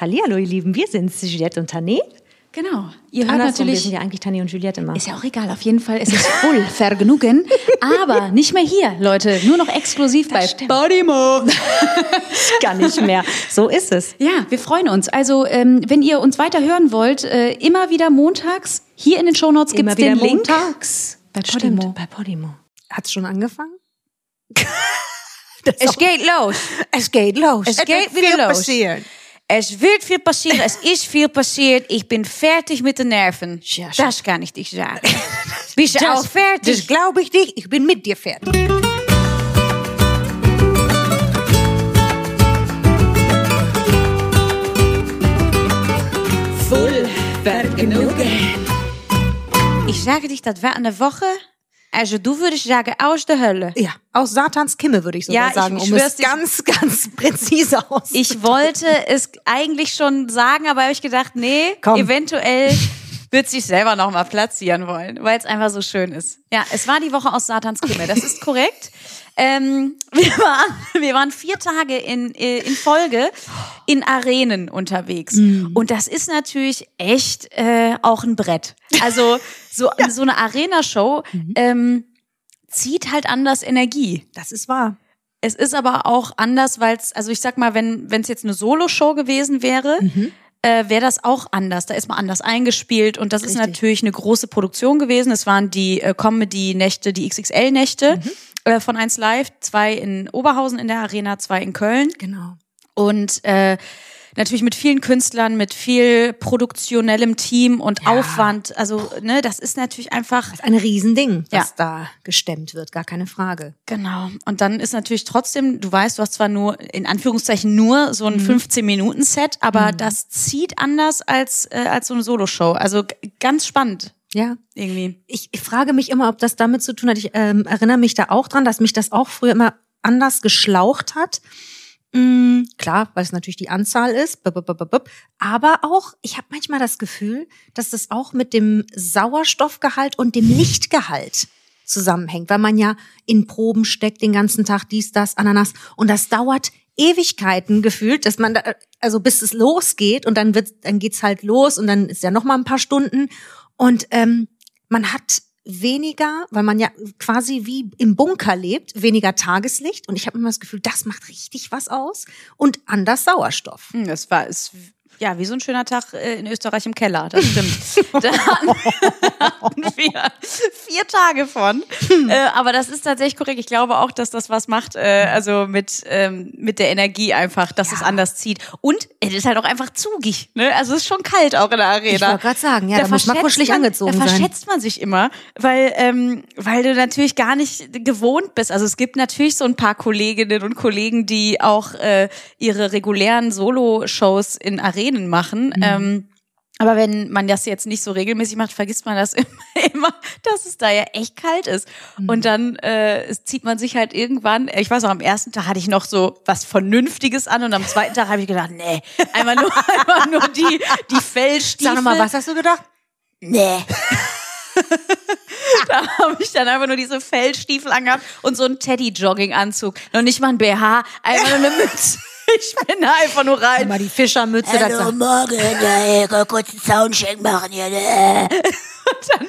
Hallihallo, ihr Lieben, wir sind Juliette und Tané. Genau. Ihr hört Andersrum, wir natürlich. sind ja eigentlich Tané und Juliette immer. Ist ja auch egal, auf jeden Fall ist es voll Vergnügen. Aber nicht mehr hier, Leute. Nur noch exklusiv bei stimmt. Podimo. gar nicht mehr. So ist es. Ja, wir freuen uns. Also, ähm, wenn ihr uns weiter hören wollt, äh, immer wieder montags, hier in den Shownotes gibt Immer es wieder den Link. montags. Bei Podimo. Stimmt, bei Podimo. Hat's schon angefangen? Es geht los. Es geht los. Es geht wird wieder los. passieren. Es wird viel passieren. Es ist viel passiert. Ich bin fertig mit den Nerven. Ja, das kann ich dir sagen. Bist du auch fertig? Das glaube ich nicht. Ich bin mit dir fertig. Voll Vergnügen. Ich sage dich, das war eine Woche. Also du würdest sagen, aus der Hölle. Ja, aus Satans Kimme würde ich sogar Ja, ich sagen, um es ganz, ganz präzise aus. Ich wollte es eigentlich schon sagen, aber habe ich gedacht, nee, Komm. eventuell wird sich selber noch mal platzieren wollen, weil es einfach so schön ist. Ja, es war die Woche aus Satans Kimme, das ist korrekt. Ähm, wir, waren, wir waren vier Tage in, äh, in Folge in Arenen unterwegs. Und das ist natürlich echt äh, auch ein Brett. Also so, so eine Arena-Show ähm, zieht halt anders Energie. das ist wahr. Es ist aber auch anders, weil es, also ich sag mal, wenn es jetzt eine Solo-Show gewesen wäre, äh, wäre das auch anders. Da ist man anders eingespielt und das ist Richtig. natürlich eine große Produktion gewesen. Es waren die äh, Comedy-Nächte, die XXL-Nächte äh, von 1 Live, zwei in Oberhausen in der Arena, zwei in Köln Genau. und äh, natürlich mit vielen Künstlern, mit viel produktionellem Team und Ja. Aufwand. Also ne, das ist natürlich einfach Das ist ein Riesending, was Ja. da gestemmt wird, gar keine Frage. Genau. Und dann ist natürlich trotzdem, du weißt, du hast zwar nur, in Anführungszeichen, nur so ein 15-Minuten-Set, aber das zieht anders als, äh, als so eine Soloshow. Also ganz spannend Ja. irgendwie. Ich, ich frage mich immer, ob das damit zu tun hat. Ich ähm, erinnere mich da auch dran, dass mich das auch früher immer anders geschlaucht hat. Mm, klar, weil es natürlich die Anzahl ist. Aber auch, ich habe manchmal das Gefühl, dass das auch mit dem Sauerstoffgehalt und dem Lichtgehalt zusammenhängt, weil man ja in Proben steckt den ganzen Tag, dies, das, Ananas. Und das dauert Ewigkeiten gefühlt, dass man da, also bis es losgeht und dann wird, dann geht's halt los und dann ist ja noch mal ein paar Stunden und ähm, man hat weniger, weil man ja quasi wie im Bunker lebt, weniger Tageslicht und ich habe immer das Gefühl, das macht richtig was aus und anders Sauerstoff. Hm, Das war, ist, ja, wie so ein schöner Tag äh, in Österreich im Keller, das stimmt. da hatten, wir vier Tage von. Äh, aber das ist tatsächlich korrekt. Ich glaube auch, dass das was macht, äh, also mit, ähm, mit der Energie einfach, dass es anders zieht. Und es ist halt auch einfach zugig. Ne? Also es ist schon kalt auch in der Arena. Ich wollte gerade sagen, ja, da, muss man kuschelig angezogen Da sein. verschätzt man sich immer, weil, ähm, weil du natürlich gar nicht gewohnt bist. Also es gibt natürlich so ein paar Kolleginnen und Kollegen, die auch äh, ihre regulären Solo-Shows in Arenen machen. Mhm. Ähm, aber wenn man das jetzt nicht so regelmäßig macht, vergisst man das immer, dass es da ja echt kalt ist. Mhm. Und dann äh, zieht man sich halt irgendwann, ich weiß auch, am ersten Tag hatte ich noch so was Vernünftiges an und am zweiten Tag habe ich gedacht, nee, einfach nur, einfach nur die, die Fellstiefel. Sag noch mal, was hast du gedacht? Nee. da habe ich dann einfach nur diese Fellstiefel angehabt und so einen Teddy-Jogging-Anzug. Noch nicht mal ein BH, einfach nur eine Mütze. Ich bin da einfach nur rein. Mal die Fischermütze dazu. morgen. Ja, ich kann kurz einen Soundcheck machen. Ja, ne?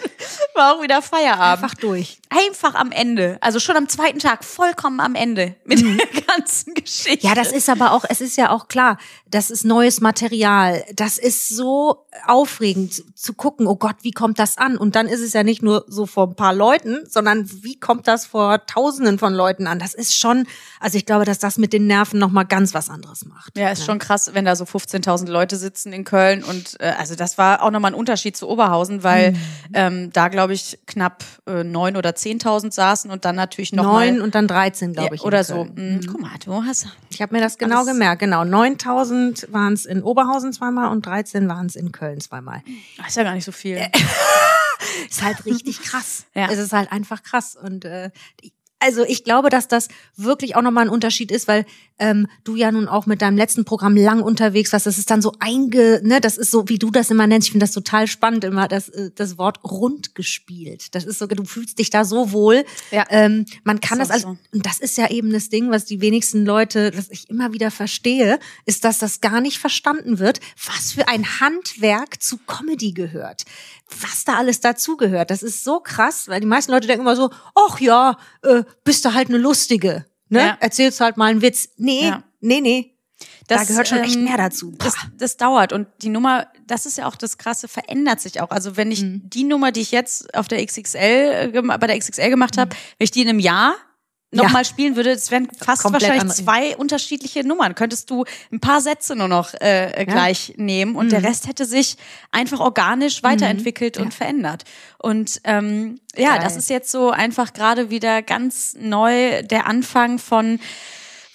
War auch wieder Feierabend. Einfach durch. Einfach am Ende. Also schon am zweiten Tag, vollkommen am Ende mit der ganzen Geschichte. Ja, das ist aber auch, es ist ja auch klar, das ist neues Material. Das ist so aufregend zu gucken, oh Gott, wie kommt das an? Und dann ist es ja nicht nur so vor ein paar Leuten, sondern wie kommt das vor Tausenden von Leuten an? Das ist schon, also ich glaube, dass das mit den Nerven nochmal ganz was anderes macht. Ja, ist schon krass, wenn da so 15.000 Leute sitzen in Köln und äh, also das war auch nochmal ein Unterschied zu Oberhausen, weil ähm, da glaube ich knapp äh, neun oder 10.000 saßen und dann natürlich noch Neun und dann 13, glaube ich. oder so. Köln. Mhm. Guck mal, du hast Ich habe mir das genau Alles- gemerkt. Genau, 9000 waren es in Oberhausen zweimal und 13 waren es in Köln zweimal. das ist ja gar nicht so viel. Ist halt richtig krass. Ja. Es ist halt einfach krass. Und äh, also ich glaube, dass das wirklich auch nochmal ein Unterschied ist, weil ähm, du ja nun auch mit deinem letzten Programm lang unterwegs warst. Das ist dann so einge, ne, das ist so, wie du das immer nennst. Ich finde das total spannend, immer das, äh, das Wort rund gespielt. Das ist so, du fühlst dich da so wohl. Ja. Ähm, man kann das, auch als, so. und das ist ja eben das Ding, was die wenigsten Leute, das ich immer wieder verstehe, ist, dass das gar nicht verstanden wird, was für ein Handwerk zu Comedy gehört. Was da alles dazugehört. Das ist so krass, weil die meisten Leute denken immer so, ach ja, äh, bist du halt eine Lustige. Ne? Ja. Erzählst halt mal einen Witz. Nee, Ja. nee, nee. da Das, gehört schon echt ähm, mehr dazu. Das, das dauert und die Nummer, das ist ja auch das Krasse, verändert sich auch. Also wenn ich Mhm. die Nummer, die ich jetzt auf der XXL äh, bei der XXL gemacht habe, wenn ich die in einem Jahr Mhm. Ja. nochmal spielen würde, es wären fast Komplett wahrscheinlich andere. zwei unterschiedliche Nummern. Könntest du ein paar Sätze nur noch äh, äh, gleich nehmen und der Rest hätte sich einfach organisch weiterentwickelt und verändert. Und ähm, ja, Geil. das ist jetzt so einfach gerade wieder ganz neu der Anfang von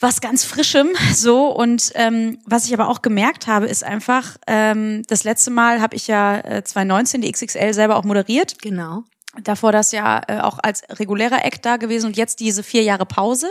was ganz Frischem so und ähm, was ich aber auch gemerkt habe ist einfach ähm, das letzte Mal habe ich ja äh, 2019 die XXL selber auch moderiert Genau. Davor das ja äh, auch als regulärer Act da gewesen und jetzt diese vier Jahre Pause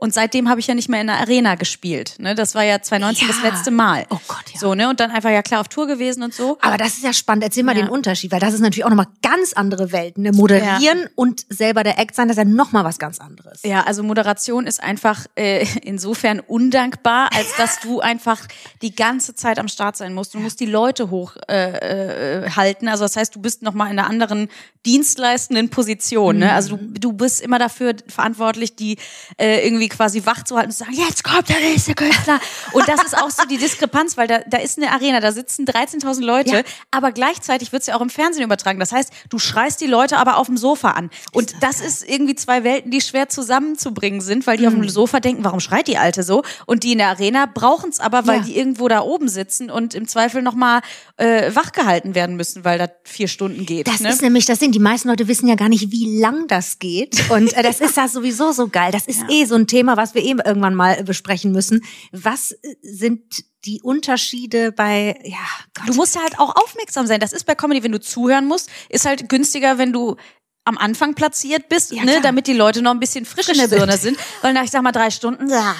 und seitdem habe ich ja nicht mehr in der Arena gespielt ne das war ja 2019 das Ja. letzte Mal Oh Gott, ja. so ne und dann einfach ja klar auf Tour gewesen und so Aber das ist ja spannend. Erzähl mal Ja. den Unterschied, weil das ist natürlich auch nochmal ganz andere Welten. Ne? Moderieren und selber der Act sein, das ist ja nochmal was ganz anderes. Ja, also Moderation ist einfach äh, insofern undankbar, als dass du einfach die ganze Zeit am Start sein musst. Du musst die Leute hochhalten. Äh, äh, halten. also das heißt, du bist nochmal in einer anderen dienstleistenden Position. Ne? Also du, du bist immer dafür verantwortlich, die äh, irgendwie quasi wach zu halten und zu sagen, jetzt kommt der nächste Künstler. Und das ist auch so die Diskrepanz, weil da, da ist eine Arena, da sitzen 13.000 Leute, Ja. aber gleichzeitig wird's ja auch im Fernsehen übertragen. Das heißt, du schreist die Leute aber auf dem Sofa an. Und das ist irgendwie zwei Welten, die schwer zusammenzubringen sind, weil die auf dem Sofa denken, warum schreit die Alte so? Und die in der Arena brauchen's aber, weil Ja. die irgendwo da oben sitzen und im Zweifel nochmal äh, wachgehalten werden müssen, weil das vier Stunden geht. Das ne? ist nämlich das Ding. Die meisten Leute wissen ja gar nicht, wie lang das geht. Und äh, das ist ja sowieso so geil. Das ist eh so ein Thema, was wir eben irgendwann mal besprechen müssen. Was äh, sind die Unterschiede bei, ja, Gott. Du musst ja halt auch aufmerksam sein. Das ist bei Comedy, wenn du zuhören musst, ist halt günstiger, wenn du am Anfang platziert bist, Ja, ne, klar. damit die Leute noch ein bisschen frisch in der Birne sind. Weil nach, ich sag mal, drei Stunden, Ja,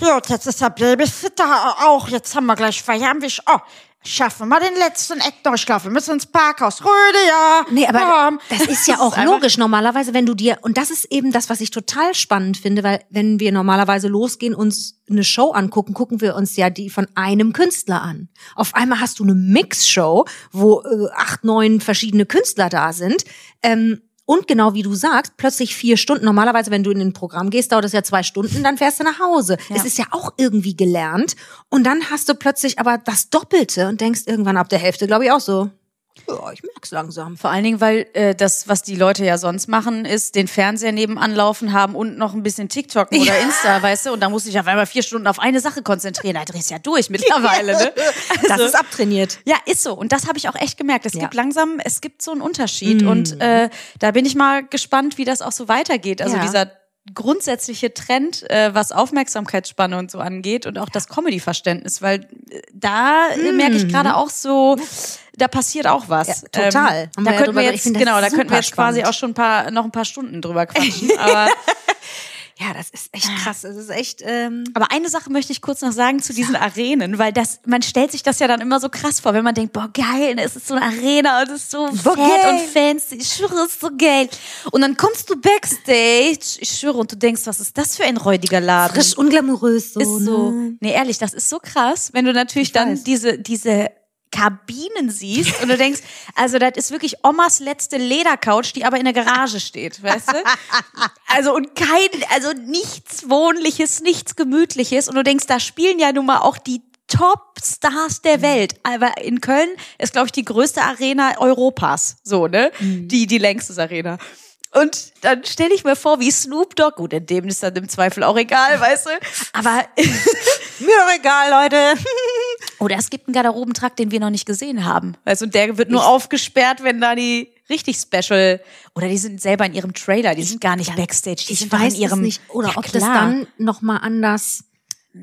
gut, jetzt ist der Babysitter auch. Jetzt haben wir gleich Feierabend. Oh, schaffen wir den letzten Eck noch. Ich glaube, wir müssen ins Parkhaus. Röde, ja. Nee, aber Ähm, das ist ja auch ist logisch. Normalerweise, wenn du dir, und das ist eben das, was ich total spannend finde, weil wenn wir normalerweise losgehen, uns eine Show angucken, gucken wir uns ja die von einem Künstler an. Auf einmal hast du eine Mixshow, wo äh, acht, neun verschiedene Künstler da sind. Ähm, und genau wie du sagst, plötzlich vier Stunden. Normalerweise, wenn du in ein Programm gehst, dauert es ja zwei Stunden, dann fährst du nach Hause. Ja. Es ist ja auch irgendwie gelernt. Und dann hast du plötzlich aber das Doppelte und denkst irgendwann ab der Hälfte, glaube ich, auch so. Ja, ich merk's langsam. Vor allen Dingen, weil äh, das, was die Leute ja sonst machen, ist den Fernseher nebenan laufen haben und noch ein bisschen TikTok oder Insta, weißt du? Und da muss ich auf einmal vier Stunden auf eine Sache konzentrieren. Da drehst du ja durch mittlerweile, ne? Das ist abtrainiert. Ja, ist so. Und das habe ich auch echt gemerkt. Es Ja. gibt langsam, es gibt so einen Unterschied. Mhm. Und äh, da bin ich mal gespannt, wie das auch so weitergeht. Also Ja. dieser grundsätzliche Trend, äh, was Aufmerksamkeitsspanne und so angeht und auch das Comedy-Verständnis, weil äh, da äh, merke ich gerade auch so, da passiert auch was. Mhm. Ja, total. Ähm, da könnten wir jetzt, genau, da könnten wir jetzt quasi spannend. auch schon ein paar, noch ein paar Stunden drüber quatschen. Aber Ja, das ist echt krass. Das ist echt. Ähm, Aber eine Sache möchte ich kurz noch sagen zu diesen Arenen, weil das, man stellt sich das ja dann immer so krass vor, wenn man denkt, boah, geil, es ist so eine Arena und es ist so fett geil. und fancy, ich schwöre, es ist so geil. Und dann kommst du backstage, ich schwöre, und du denkst, was ist das für ein räudiger Laden? frisch, unglamourös so. ist so. Ne? Nee, ehrlich, das ist so krass, wenn du natürlich dann weiß. diese, diese Kabinen siehst und du denkst, also das ist wirklich Omas letzte Ledercouch, die aber in der Garage steht, weißt du? Also und kein, also nichts Wohnliches, nichts Gemütliches und du denkst, da spielen ja nun mal auch die Top-Stars der Welt. Aber in Köln ist, glaube ich, die größte Arena Europas. So, ne? Die, die längste Arena. Und dann stelle ich mir vor, wie Snoop Dogg, gut, in dem ist dann im Zweifel auch egal, weißt du? Aber, Mir doch egal, Leute. oder es gibt einen Garderobentrakt, den wir noch nicht gesehen haben. Weißt du, und der wird nur aufgesperrt, wenn da die richtig special, oder die sind selber in ihrem Trailer, die sind gar nicht Backstage, die ich sind weiß in ihrem, nicht. Oder ja, ob das klar. dann noch mal anders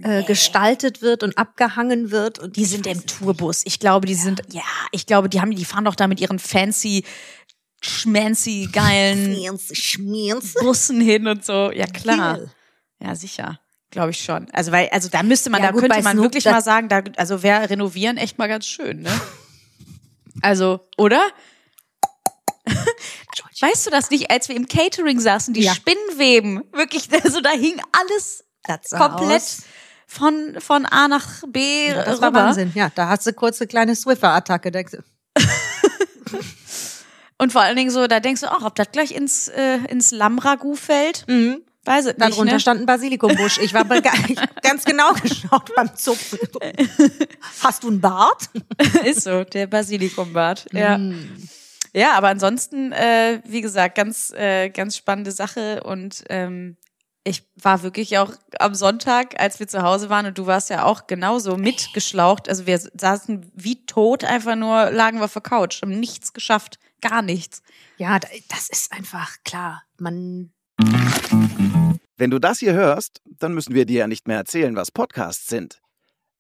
äh, gestaltet wird und abgehangen wird. Und Die sind im Tourbus. Ich glaube, die sind, ja, ich glaube, die haben, die fahren doch da mit ihren fancy schmancy, geilen. Bussen hin und so. Ja, klar. Ja, sicher. Glaube ich schon. Also, weil, also da müsste man, Ja, da gut, könnte man Snoop, wirklich mal sagen, da, also wäre renovieren echt mal ganz schön, ne? Also, oder? Weißt du das nicht, als wir im Catering saßen, die Ja. Spinnenweben, wirklich, also da hing alles komplett aus. von, von A nach B Ja, das rüber. war Wahnsinn. Ja, da hast du kurz eine kleine Swiffer-Attacke. Und vor allen Dingen so, da denkst du auch, ob das gleich ins, äh, ins Lammragout fällt. Mhm. Weiß ich nicht, Darunter ne? stand ein Basilikumbusch. Ich war ich ganz genau geschaut beim Zupfen. Hast du einen Bart? Ist so, der Basilikumbart. Ja. Mm. Ja, aber ansonsten, äh, wie gesagt, ganz, äh, ganz spannende Sache und ähm, ich war wirklich auch am Sonntag, als wir zu Hause waren und du warst ja auch genauso mitgeschlaucht. Also wir saßen wie tot, einfach nur lagen wir auf der Couch, haben nichts geschafft, gar nichts. Ja, da- das ist einfach klar. Man Wenn du das hier hörst, dann müssen wir dir ja nicht mehr erzählen, was Podcasts sind.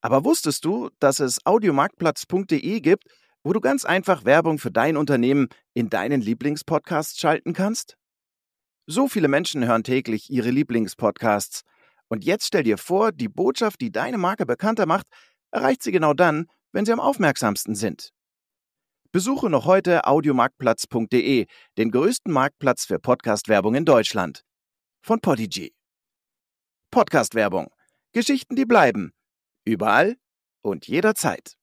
Aber wusstest du, dass es audiomarktplatz.de gibt, wo du ganz einfach Werbung für dein Unternehmen in deinen Lieblingspodcasts schalten kannst? So viele Menschen hören täglich ihre Lieblingspodcasts. Und jetzt stell dir vor, die Botschaft, die deine Marke bekannter macht, erreicht sie genau dann, wenn sie am aufmerksamsten sind. Besuche noch heute audiomarktplatz.de, den größten Marktplatz für Podcast-Werbung in Deutschland von Podigy. Podcast-Werbung. Geschichten, die bleiben. Überall und jederzeit.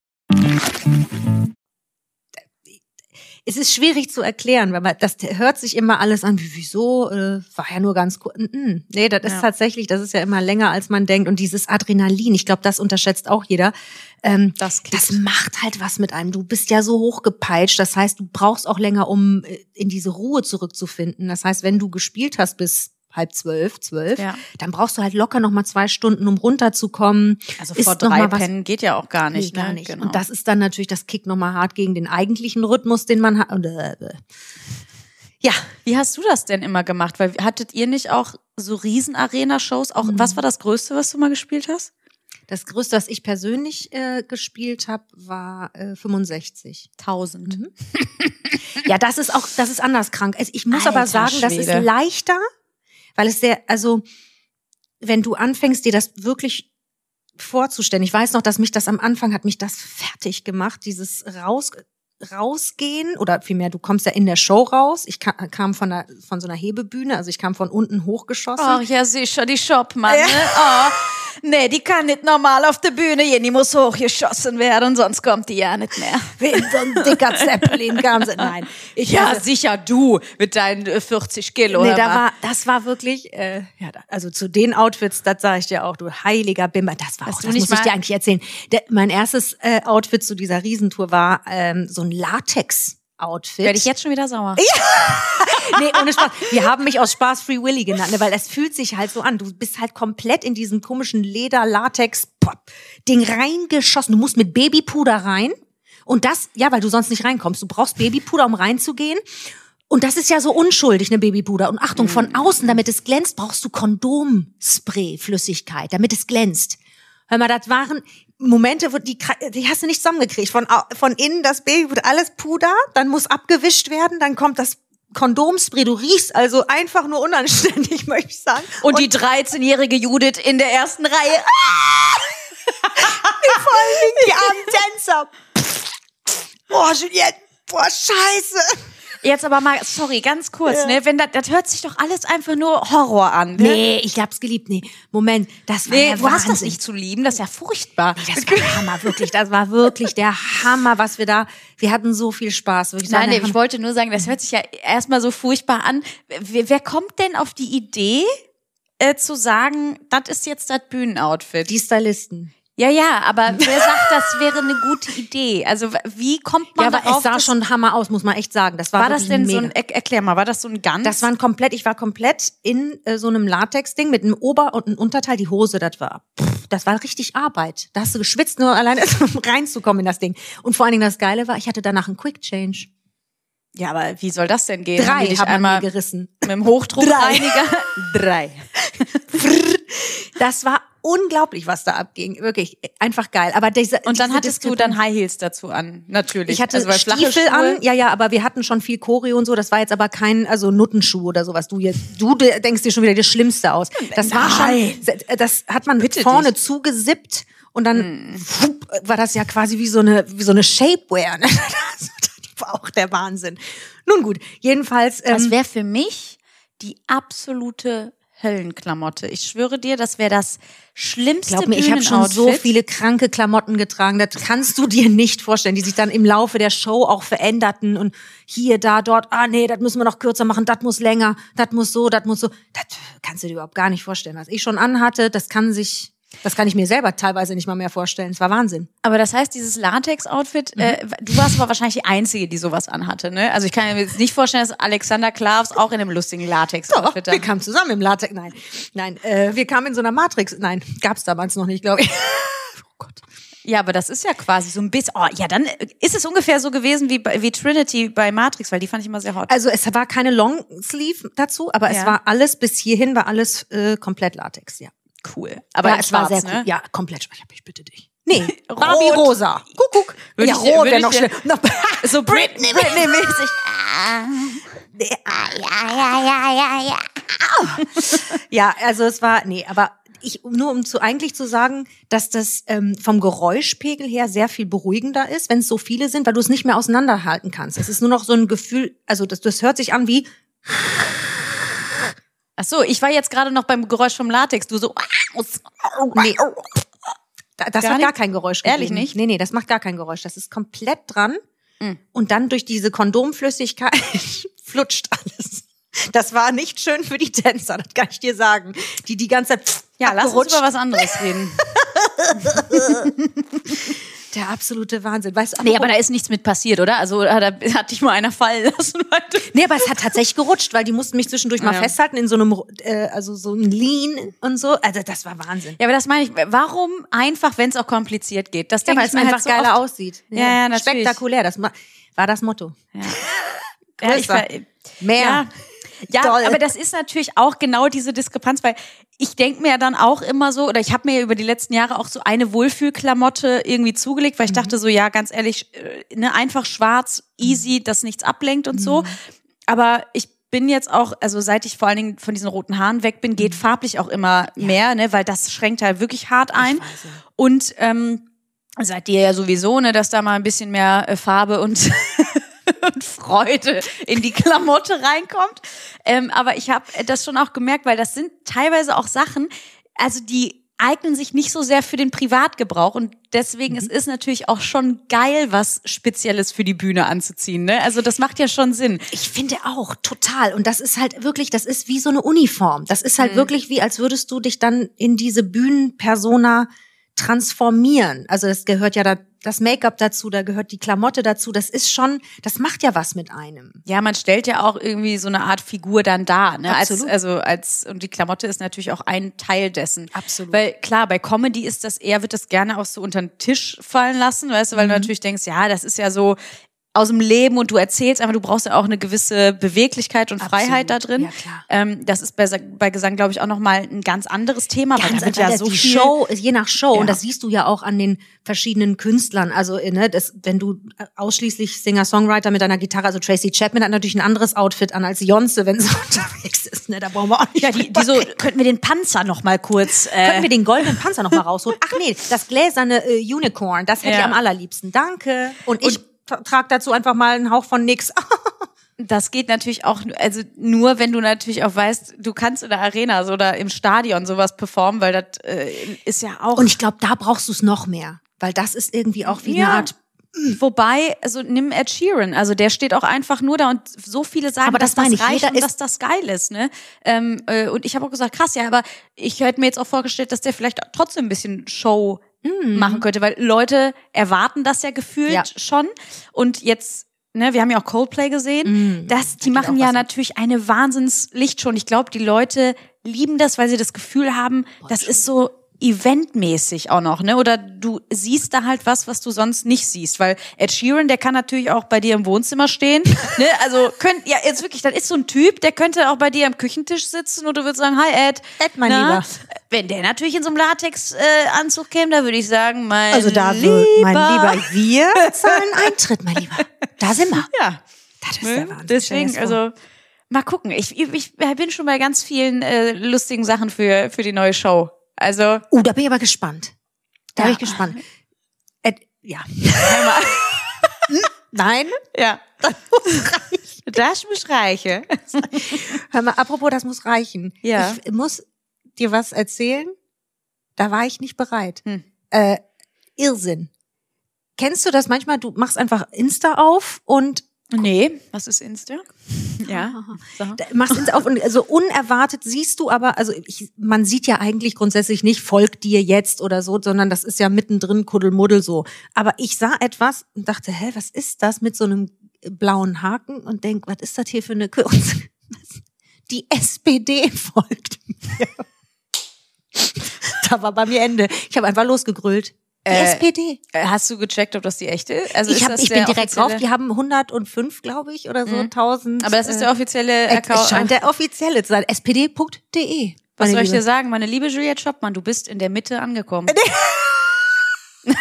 Es ist schwierig zu erklären, weil man, das hört sich immer alles an, wie, wieso, äh, war ja nur ganz kurz. Mm, Nee, das ist Ja. tatsächlich, das ist ja immer länger, als man denkt. Und dieses Adrenalin, ich glaube, das unterschätzt auch jeder. Ähm, Das das macht halt was mit einem. Du bist ja so hochgepeitscht. Das heißt, du brauchst auch länger, um äh, in diese Ruhe zurückzufinden. Das heißt, wenn du gespielt hast bis halb zwölf, zwölf, Ja. dann brauchst du halt locker noch mal zwei Stunden, um runterzukommen. Also Ist vor mal drei Pennen geht ja auch gar nicht. Nee, gar ne? nicht. Genau. Und das ist dann natürlich, das kickt nochmal hart gegen den eigentlichen Rhythmus, den man hat. Äh, äh. Ja, Wie hast du das denn immer gemacht? Weil hattet ihr nicht auch so Riesen-Arena-Shows? Auch, was war das Größte, was du mal gespielt hast? das Größte, was ich persönlich äh, gespielt habe, war äh, 65. 1000. Mhm. Ja, das ist auch, das ist anders krank. Also ich muss Alter aber sagen, das ist Schwede. leichter, weil es sehr, also wenn du anfängst, dir das wirklich vorzustellen. Ich weiß noch, dass mich das am Anfang hat mich das fertig gemacht, dieses raus rausgehen oder vielmehr du kommst ja in der Show raus. Ich ka kam von der von so einer Hebebühne, also ich kam von unten hochgeschossen. Ach ja, sicher, die Shopmann, ne? Oh, nee, die kann nicht normal auf der Bühne gehen, die muss hochgeschossen werden, sonst kommt die ja nicht mehr. Wie in so ein dicker Zeppelin kam sie. Nein, ich Ja, hatte- sicher du mit deinen äh, 40 Kilo. Nee, da war, das war wirklich, äh, ja, also zu den Outfits, das sage ich dir auch, du heiliger Bimmer, das war auch, du das nicht muss ich dir eigentlich erzählen. Der, mein erstes äh, Outfit zu dieser Riesentour war ähm, so ein Latex-Outfit. Werde ich jetzt schon wieder sauer. Nee, ohne Spaß. Wir haben mich aus Spaß Free Willy genannt, ne, weil es fühlt sich halt so an. Du bist halt komplett in diesem komischen Leder-Latex-Ding reingeschossen. Du musst mit Babypuder rein. Und das, ja, weil du sonst nicht reinkommst. Du brauchst Babypuder, um reinzugehen. Und das ist ja so unschuldig, ne Babypuder. Und Achtung, von außen, damit es glänzt, brauchst du Kondomspray-Flüssigkeit, damit es glänzt. Hör mal, das waren Momente, wo die, die hast du nicht zusammengekriegt. Von, von innen das Babypuder, alles Puder, dann muss abgewischt werden, dann kommt das Kondomspray. Du riechst also einfach nur unanständig, möchte ich sagen. Und, die 13-jährige Judith in der ersten Reihe. vor allen Dingen die armen Tänzer. Boah, Juliette, boah, scheiße. Jetzt aber mal, sorry, ganz kurz, ne? Wenn das, das hört sich doch alles einfach nur Horror an. Ne? Nee, ich hab's geliebt. Nee, Moment, das war Nee, der du hast das Wahnsinn. nicht zu lieben, das ist ja furchtbar. Das war der Hammer, wirklich. Das war wirklich der Hammer, was wir da. Wir hatten so viel Spaß. Wirklich. Nein, nee, ich wollte nur sagen, das hört sich ja erstmal so furchtbar an. Wer, wer kommt denn auf die Idee, äh, zu sagen, das ist jetzt das Bühnenoutfit? die Stylisten. Ja, ja, aber wer sagt, das wäre eine gute Idee? Also wie kommt man Ja, aber darauf? es sah schon Hammer aus, muss man echt sagen. Das war, war das denn so mega. ein, er, erklär mal, war das so ein ganz? Das waren komplett, ich war komplett in äh, so einem Latex-Ding mit einem Ober- und einem Unterteil. Die Hose, das war, pff, das war richtig Arbeit. Da hast du geschwitzt, nur alleine um reinzukommen in das Ding. Und vor allen Dingen das Geile war, ich hatte danach einen Quick Change. ja, aber wie soll das denn gehen? Haben Drei dich haben einmal gerissen. mit dem Hochdruckreiniger. Drei. das war unglaublich, was da abging. Wirklich, einfach geil. Aber diese, Und dann diese hattest du dann High Heels dazu an, natürlich. ich hatte also, Stiefel Schuhe- an, ja, ja, aber wir hatten schon viel Choreo und so. Das war jetzt aber kein, also Nuttenschuh oder sowas. Du jetzt, du de- denkst dir schon wieder das Schlimmste aus. Das war schon, das hat man Bitte vorne dich. zugesippt und dann wupp, war das ja quasi wie so eine, wie so eine Shapewear. ne? Das war auch der Wahnsinn. Nun gut, jedenfalls. Das Ähm, wäre für mich die absolute Höllenklamotte. Ich schwöre dir, das wäre das schlimmste Glaub mir, ich habe schon so viele kranke Klamotten getragen, das kannst du dir nicht vorstellen, die sich dann im Laufe der Show auch veränderten und hier, da, dort, ah nee, das müssen wir noch kürzer machen, das muss länger, das muss so, das muss so. Das kannst du dir überhaupt gar nicht vorstellen. Was ich schon anhatte, das kann sich, das kann ich mir selber teilweise nicht mal mehr vorstellen. Es war Wahnsinn. Aber das heißt, dieses Latex-Outfit, äh, du warst aber wahrscheinlich die Einzige, die sowas anhatte, ne? Also ich kann mir jetzt nicht vorstellen, dass Alexander Klavs auch in einem lustigen Doch, Latex-Outfit da wir kamen zusammen im Latex. Nein, nein, äh, wir kamen in so einer Matrix. Nein, gab's damals noch nicht, glaube ich. Oh Gott. Ja, aber das ist ja quasi so ein bisschen. Oh, ja, dann ist es ungefähr so gewesen wie, bei- wie Trinity bei Matrix, weil die fand ich immer sehr hot. Also es war keine Longsleeve dazu, aber Ja. es war alles bis hierhin war alles äh, komplett Latex, ja. Cool. Aber ja, es schwarz, war sehr ne? cool. Ja, komplett schwarz. Ich bitte dich. Nee. Barbie rosa. Kuckuck. Würde ja, ich- rot wäre noch. Noch, So Britney, Britney mäßig. ja, also es war, nee, aber ich, nur um zu eigentlich zu sagen, dass das ähm, vom Geräuschpegel her sehr viel beruhigender ist, wenn es so viele sind, weil du es nicht mehr auseinanderhalten kannst. Es ist nur noch so ein Gefühl, also das, das hört sich an wie, Ach so, ich war jetzt gerade noch beim Geräusch vom Latex. Du so. nee, da- das Gar hat gar kein Geräusch Ehrlich gegeben. nicht? Nee, nee, das macht gar kein Geräusch. Das ist komplett dran. Mm. Und dann durch diese Kondomflüssigkeit flutscht alles. Das war nicht schön für die Tänzer, das kann ich dir sagen. Die die ganze Zeit Ja, lass uns abgerutscht. über was anderes reden. Der absolute Wahnsinn. Weißt du, Nee, aber da ist nichts mit passiert, oder? Also da hat dich mal einer fallen lassen. Nee, aber es hat tatsächlich gerutscht, weil die mussten mich zwischendurch mal Ja. festhalten in so einem, äh, also so ein Lean und so. Also das war Wahnsinn. ja, aber das meine ich. Warum einfach, wenn es auch kompliziert geht? Das Ja, denke ich mir einfach halt so geiler oft. aussieht. Ja, ja, natürlich. Spektakulär, das war das Motto. Ja, ich, Größer. ver- Mehr. Ja, ja Doll. aber das ist natürlich auch genau diese Diskrepanz, weil ich denke mir ja dann auch immer so, oder ich habe mir ja über die letzten Jahre auch so eine Wohlfühlklamotte irgendwie zugelegt, weil ich dachte so, ja, ganz ehrlich, äh, ne, einfach schwarz, easy, das nichts ablenkt und so. Aber ich bin jetzt auch, also seit ich vor allen Dingen von diesen roten Haaren weg bin, geht farblich auch immer mehr, ne, weil das schränkt halt wirklich hart ein. ja. Und ähm, seid ihr ja sowieso, ne, dass da mal ein bisschen mehr äh, Farbe und und Freude in die Klamotte reinkommt. Ähm, aber ich habe das schon auch gemerkt, weil das sind teilweise auch Sachen, also die eignen sich nicht so sehr für den Privatgebrauch und deswegen es ist natürlich auch schon geil, was Spezielles für die Bühne anzuziehen. Ne? Also das macht ja schon Sinn. Ich finde auch, total. Und das ist halt wirklich, das ist wie so eine Uniform. Das ist Mhm. halt wirklich wie, als würdest du dich dann in diese Bühnenpersona transformieren. Also das gehört ja da, das Make-up dazu, da gehört die Klamotte dazu. Das ist schon, das macht ja was mit einem. Ja, man stellt ja auch irgendwie so eine Art Figur dann dar, ne? Als, Absolut. also als und die Klamotte ist natürlich auch ein Teil dessen. Absolut. Weil klar, bei Comedy ist das eher wird das gerne auch so unter den Tisch fallen lassen, weißt du, weil Mhm. du natürlich denkst, ja, das ist ja so aus dem Leben und du erzählst einfach, du brauchst ja auch eine gewisse Beweglichkeit und Freiheit da drin. Ja, klar. Ähm, das ist bei, bei Gesang, glaube ich, auch nochmal ein ganz anderes Thema, weil Ganz da wird ja so die viel Show, je nach Show. Ja. Und das siehst du ja auch an den verschiedenen Künstlern. Also, ne, das, wenn du ausschließlich Singer-Songwriter mit einer Gitarre, also Tracy Chapman hat natürlich ein anderes Outfit an als Beyoncé, wenn sie unterwegs ist. Ne, da brauchen wir auch nicht. ja, die, die so, könnten wir den Panzer noch mal kurz, äh, Könnten wir den goldenen Panzer noch mal rausholen? Ach nee, das gläserne äh, Unicorn, das hätte Ja. ich am allerliebsten. Danke. Und ich tra- trage dazu einfach mal einen Hauch von nix. Das geht natürlich auch, also nur wenn du natürlich auch weißt, du kannst in der Arena so oder im Stadion sowas performen, weil das äh, ist ja auch. Und ich glaube, da brauchst du es noch mehr. Weil das ist irgendwie auch wie Ja. eine Art. Wobei, also nimm Ed Sheeran, also der steht auch einfach nur da und so viele sagen, Aber das dass das ich, reicht und dass das geil ist, ne? Ähm, äh, und ich habe auch gesagt, krass, ja, aber ich hätte mir jetzt auch vorgestellt, dass der vielleicht trotzdem ein bisschen Show machen könnte, weil Leute erwarten das ja gefühlt. Ja. schon und jetzt Ne, wir haben ja auch Coldplay gesehen. Das, die machen ja natürlich eine Wahnsinnslicht schon. Ich glaube, die Leute lieben das, weil sie das Gefühl haben, das ist so eventmäßig auch noch, ne? Oder du siehst da halt was, was du sonst nicht siehst, weil Ed Sheeran, der kann natürlich auch bei dir im Wohnzimmer stehen, ne? Also könnt ja jetzt wirklich, das ist so ein Typ, der könnte auch bei dir am Küchentisch sitzen und du würdest sagen, hi Ed. Ed, mein Na? Lieber. Wenn der natürlich in so einem Latex äh, käme, da würde ich sagen, mein Also da, Lieber. mein Lieber, wir zahlen Eintritt, mein Lieber. Da sind wir. Ja. Das ist Ne? der Wahnsinn. Deswegen, also mal gucken. Ich, ich, ich bin schon bei ganz vielen äh, lustigen Sachen für, für die neue Show. Also, Uh, da bin ich aber gespannt. Da Ja. bin ich gespannt. Ed, ja. Nein? ja. Das muss reichen. Hör mal, apropos, das muss reichen. Ja. Ich muss dir was erzählen. Da war ich nicht bereit. Hm. Äh, Irrsinn. Kennst du das manchmal? Du machst einfach Insta auf und Nee, was ist Insta? Ja. Da- machst Insta auf und so unerwartet siehst du aber, also ich, man sieht ja eigentlich grundsätzlich nicht, folgt dir jetzt oder so, sondern das ist ja mittendrin Kuddelmuddel so. Aber ich sah etwas und dachte, hä, was ist das mit so einem blauen Haken und denk, was ist das hier für eine Kürze? Die SPD folgt mir. da war bei mir Ende. Ich habe einfach losgegrüllt. Die Äh, SPD. Äh, Hast du gecheckt, ob das die echte ist? Also Ich, ist hab, das ich bin direkt offizielle- drauf. Die haben 105, glaube ich, oder so, 1000. Aber das ist äh, der offizielle Es Account. scheint der offizielle zu sein. spd.de. Was soll ich dir sagen? Meine liebe Juliette Schoppmann, du bist in der Mitte angekommen.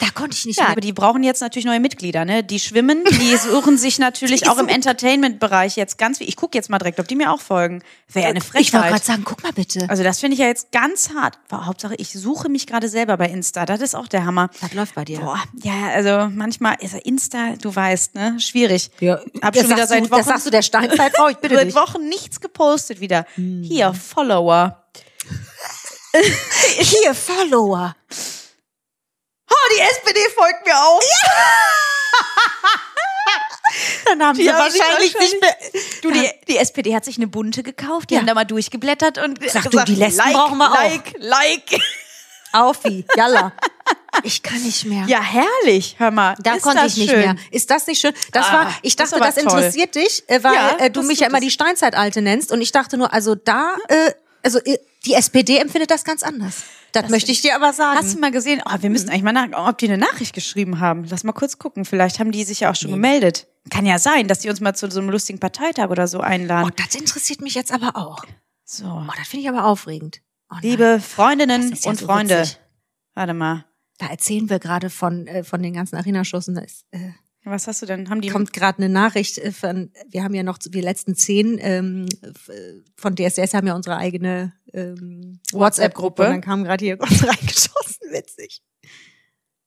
Da konnte ich nicht Ja, mehr. aber die brauchen jetzt natürlich neue Mitglieder, ne? Die schwimmen, die suchen sich natürlich auch im Entertainment-Bereich jetzt ganz viel. Ich gucke jetzt mal direkt, ob die mir auch folgen. Wäre eine Ich wollte Frechheit. gerade sagen, guck mal bitte. Also das finde ich ja jetzt ganz hart. Aber Hauptsache, ich suche mich gerade selber bei Insta. Das ist auch der Hammer. Das läuft bei dir. Boah, ja, also manchmal ist Insta, du weißt, ne, schwierig. Ja, Hab schon wieder seit du, Wochen, Das sagst du der Steinzeitfrau, ich bitte seit. Wochen nichts gepostet wieder. Hm. Hier, Follower. Hier, Follower. Oh, die SPD folgt mir auch. Dann haben Die sie haben sich wahrscheinlich nicht mehr... Du, die, die SPD hat sich eine bunte gekauft, die Ja. haben da mal durchgeblättert und Sag du, die Lesben like, brauchen wir auch. like, like. Aufi, jalla. Ich kann nicht mehr. Ja, herrlich, hör mal. Da ist konnte das ich nicht schön. mehr. Ist das nicht schön? Das Ah, war, ich das dachte, das toll. interessiert dich, äh, weil Ja, äh, du das mich ja immer die Steinzeitalte nennst und ich dachte nur, also da, äh, also äh, die SPD empfindet das ganz anders. Das, möchte ich dir aber sagen. Hast du mal gesehen? Oh, wir müssen eigentlich mal nach, ob die eine Nachricht geschrieben haben. Lass mal kurz gucken. Vielleicht haben die sich ja auch schon gemeldet. Kann ja sein, dass die uns mal zu so einem lustigen Parteitag oder so oh, einladen. das interessiert mich jetzt aber auch. So. Oh, das finde ich aber aufregend. Oh. Liebe Freundinnen Das ja und so Freunde. witzig. Warte mal. Da erzählen wir gerade von, äh, von den ganzen ist, äh, Was hast du denn? Haben die kommt gerade eine Nachricht äh, von, wir haben ja noch die letzten zehn ähm, äh, von DSS haben ja unsere eigene ähm, WhatsApp-Gruppe. Und dann kam gerade hier kurz reingeschossen, witzig.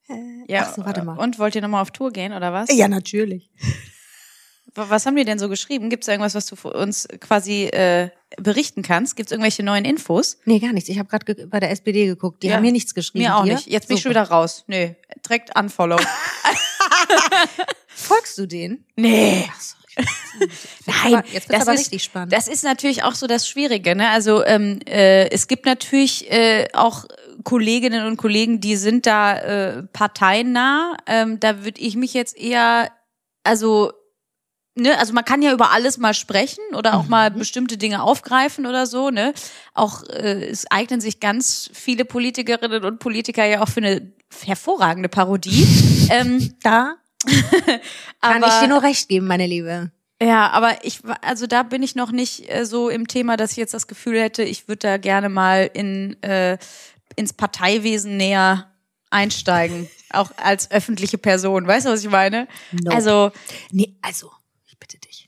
Äh, Ja, ach so, warte mal. Und wollt ihr nochmal auf Tour gehen oder was? Ja, natürlich. Was haben die denn so geschrieben? Gibt es irgendwas, was du uns quasi äh, berichten kannst? Gibt es irgendwelche neuen Infos? Nee, gar nichts. Ich habe gerade bei der SPD geguckt. Die Ja. haben mir nichts geschrieben. Mir auch Dir? nicht. Jetzt bin ich schon wieder raus. Nee, direkt unfollow. Folgst du den? nee. Ach so. Nein, jetzt wird's das aber ist, richtig spannend. Das ist natürlich auch so das Schwierige. Ne? Also ähm, äh, es gibt natürlich äh, auch Kolleginnen und Kollegen, die sind da äh, parteinah. Ähm, da würde ich mich jetzt eher, also ne, also man kann ja über alles mal sprechen oder auch mal bestimmte Dinge aufgreifen oder so. Ne, auch äh, es eignen sich ganz viele Politikerinnen und Politiker ja auch für eine hervorragende Parodie. ähm, da kann aber, ich dir nur recht geben, meine Liebe. ja, aber ich, also da bin ich noch nicht äh, so im Thema, dass ich jetzt das Gefühl hätte, ich würde da gerne mal in, äh, ins Parteiwesen näher einsteigen, auch als öffentliche Person. Weißt du, was ich meine? Nope. Also, Nee, also.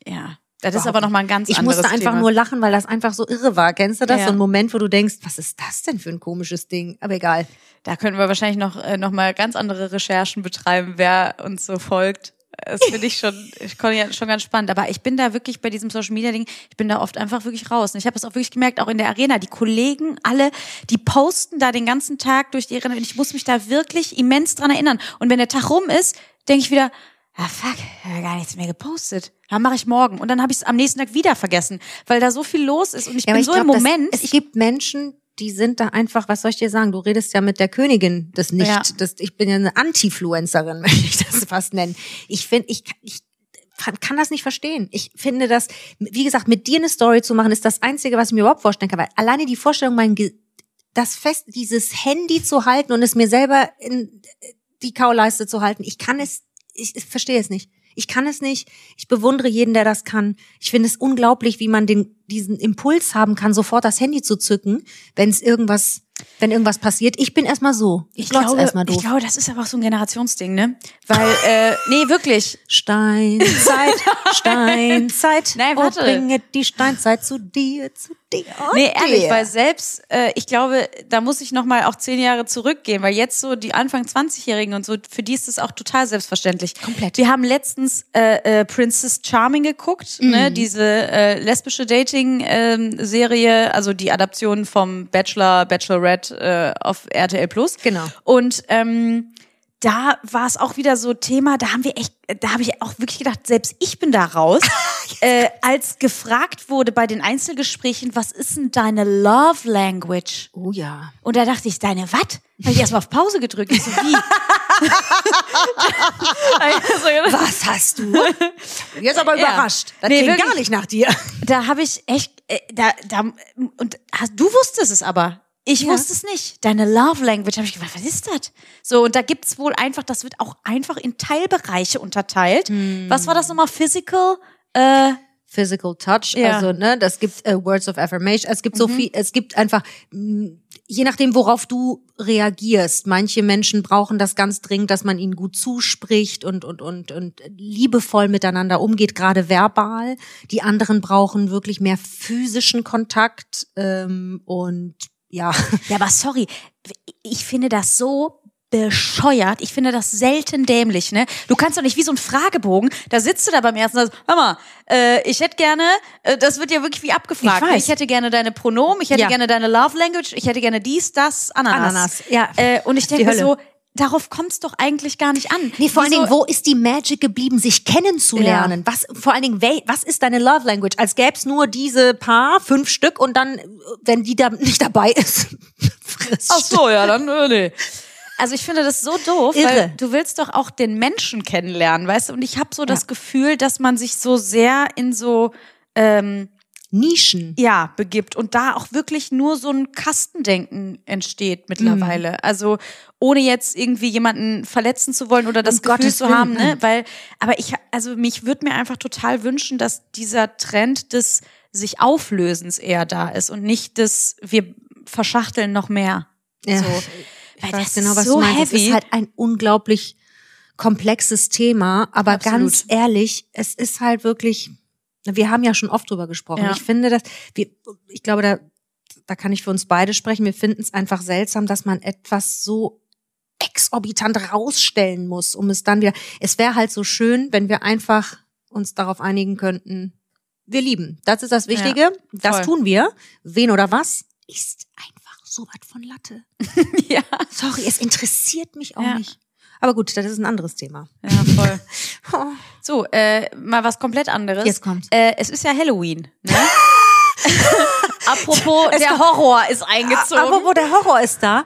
Ja, das ist aber nochmal ein ganz Ich anderes musste einfach Thema. nur lachen, weil das einfach so irre war. Kennst du das? Ja. So ein Moment, wo du denkst, was ist das denn für ein komisches Ding? Aber egal. Da können wir wahrscheinlich noch, äh, noch mal ganz andere Recherchen betreiben, wer uns so folgt. Das finde ich schon, ich konnte ja schon ganz spannend. Aber ich bin da wirklich bei diesem Social Media Ding, ich bin da oft einfach wirklich raus. Und ich habe es auch wirklich gemerkt, auch in der Arena, die Kollegen alle, die posten da den ganzen Tag durch die Arena. Und ich muss mich da wirklich immens dran erinnern. Und wenn der Tag rum ist, denke ich wieder, ah fuck, ich habe gar nichts mehr gepostet. Dann mache ich morgen. Und dann habe ich es am nächsten Tag wieder vergessen, weil da so viel los ist. Und ich Ja, bin aber so glaub, im Moment. Das, es gibt Menschen, die sind da einfach, was soll ich dir sagen? Du redest ja mit der Königin des Nicht. Ja. Das, ich bin ja eine Antifluencerin, möchte ich das fast nennen. Ich finde, ich, ich kann das nicht verstehen. Ich finde das, wie gesagt, mit dir eine Story zu machen, ist das Einzige, was ich mir überhaupt vorstellen kann. Weil alleine die Vorstellung, mein Ge das fest, dieses Handy zu halten und es mir selber in die Kauleiste zu halten. Ich kann es, ich, ich verstehe es nicht. Ich kann es nicht. Ich bewundere jeden, der das kann. Ich finde es unglaublich, wie man den, diesen Impuls haben kann, sofort das Handy zu zücken, wenn es irgendwas, wenn irgendwas passiert. Ich bin erstmal so. Ich, ich glaube, erstmal doof. ich glaube, das ist aber auch so ein Generationsding, ne? Weil, äh, nee, wirklich. Steinzeit, Steinzeit. Nein, oh, warte. bringe die Steinzeit zu dir, zu und Nee, ehrlich, dir. weil selbst, äh, ich glaube, da muss ich noch mal auch zehn Jahre zurückgehen, weil jetzt so die Anfang 20-Jährigen und so, für die ist das auch total selbstverständlich. Komplett. Wir haben letztens äh, äh, Princess Charming geguckt, ne, Mhm. diese äh, lesbische Dating-Serie, also die Adaption vom Bachelor, Bachelorette äh, auf RTL Plus. Genau. Und ähm, da war es auch wieder so Thema, da haben wir echt, da habe ich auch wirklich gedacht, selbst ich bin da raus, äh, als gefragt wurde bei den Einzelgesprächen, was ist denn deine Love Language? Oh ja. Und da dachte ich, deine was? Habe ich erstmal auf Pause gedrückt. Ich so, wie? Was hast du? Jetzt aber überrascht. Das Nee, klingt wirklich. gar nicht nach dir. da habe ich echt, äh, da, da, und hast, du wusstest es aber. Ich Ja. wusste es nicht. Deine Love Language, habe ich gedacht, was ist das? So, und da gibt's wohl einfach, das wird auch einfach in Teilbereiche unterteilt. Hm. Was war das nochmal? Physical? Äh, Physical Touch, Ja. also ne, das gibt äh, Words of Affirmation. Es gibt so viel, es gibt einfach mh, je nachdem, worauf du reagierst. Manche Menschen brauchen das ganz dringend, dass man ihnen gut zuspricht und und und und liebevoll miteinander umgeht, gerade verbal. Die anderen brauchen wirklich mehr physischen Kontakt ähm, und ja, ja, aber sorry, ich finde das so bescheuert. Ich finde das selten dämlich, ne? Du kannst doch nicht wie so ein Fragebogen, da sitzt du da beim ersten, und sagst, hör mal, äh, ich hätte gerne, äh, das wird ja wirklich wie abgefragt. Ich ich hätte gerne deine Pronomen, ich hätte Ja. gerne deine Love Language, ich hätte gerne dies, das, Ananas. Ananas, ja. Äh, und ich denke so, darauf kommt's doch eigentlich gar nicht an. Nee, vor allen Wieso- Dingen, wo ist die Magic geblieben, sich kennenzulernen? Was, vor allen Dingen, was ist deine Love Language? Als gäb's nur diese paar, fünf Stück und dann, wenn die da nicht dabei ist, friss. Ach so, ja, dann äh, nee. Also ich finde das so doof, weil Irre. du willst doch auch den Menschen kennenlernen, weißt du? Und ich habe so das Gefühl, dass man sich so sehr in so ähm, Nischen. ja begibt und da auch wirklich nur so ein Kastendenken entsteht mittlerweile. Mhm. Also ohne jetzt irgendwie jemanden verletzen zu wollen oder das Um Gefühl Gottes zu Willen, haben, ne? Weil, aber ich, also mich würde mir einfach total wünschen, dass dieser Trend des sich Auflösens eher da ist und nicht des wir verschachteln noch mehr. Ja, So. Weil das genau, ist was so du meinst. Es heavy. ist halt ein unglaublich komplexes Thema, aber Absolut. ganz ehrlich, es ist halt wirklich, wir haben ja schon oft drüber gesprochen. Ja. Ich finde das, wir, ich glaube, da, da kann ich für uns beide sprechen. Wir finden es einfach seltsam, dass man etwas so exorbitant rausstellen muss, um es dann wieder, es wäre halt so schön, wenn wir einfach uns darauf einigen könnten, wir lieben. Das ist das Wichtige. das voll. tun wir. Wen oder was ist einfach so was von Latte. ja. Sorry, es interessiert mich auch Ja. nicht. Aber gut, das ist ein anderes Thema. Ja, voll. Oh, So, äh, mal was komplett anderes. Jetzt kommt's. Äh, es ist ja Halloween. Ne? Apropos, der Horror ist eingezogen. Wo der Horror ist da,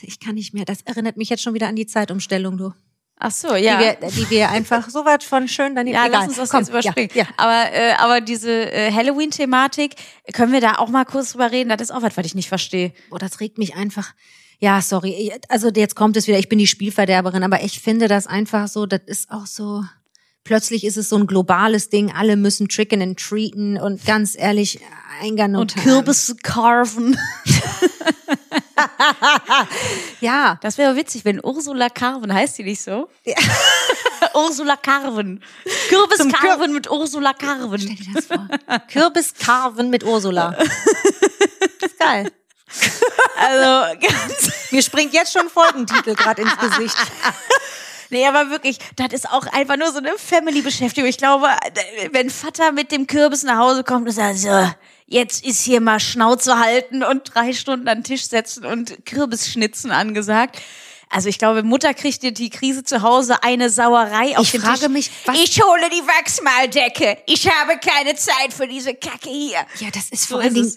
ich kann nicht mehr. Das erinnert mich jetzt schon wieder an die Zeitumstellung, du. Ach so, ja. Die, wir, die wir einfach so weit von schön daneben. ja, egal. lass uns das Komm, jetzt überspringen. Ja, ja. Aber, äh, aber diese äh, Halloween-Thematik, können wir da auch mal kurz drüber reden? Das ist auch was, was ich nicht verstehe. Boah, das regt mich einfach. Ja, sorry. Also jetzt kommt es wieder. Ich bin die Spielverderberin, aber ich finde das einfach so. Das ist auch so. Plötzlich ist es so ein globales Ding. Alle müssen tricken and treaten und ganz ehrlich, Eingang Und Kürbisse carven. Ja, Das wäre witzig, wenn Ursula Carven, heißt die nicht so? Ursula Carven. Kürbis Zum Kür- Carven mit Ursula Carven. Stell dir das vor. Kürbiskarven mit Ursula. Das ist geil. Also ganz Mir springt jetzt schon Folgentitel gerade ins Gesicht. Nee, aber wirklich, das ist auch einfach nur so eine Family-Beschäftigung. Ich glaube, wenn Vater mit dem Kürbis nach Hause kommt und sagt, so, jetzt ist hier mal Schnauze halten und drei Stunden an den Tisch setzen und Kürbisschnitzen angesagt. Also ich glaube, Mutter kriegt dir die Krise zu Hause, eine Sauerei auf Ich den frage Tisch. mich, was Ich hole die Wachsmaldecke. Ich habe keine Zeit für diese Kacke hier. Ja, das ist So vor allen Dingen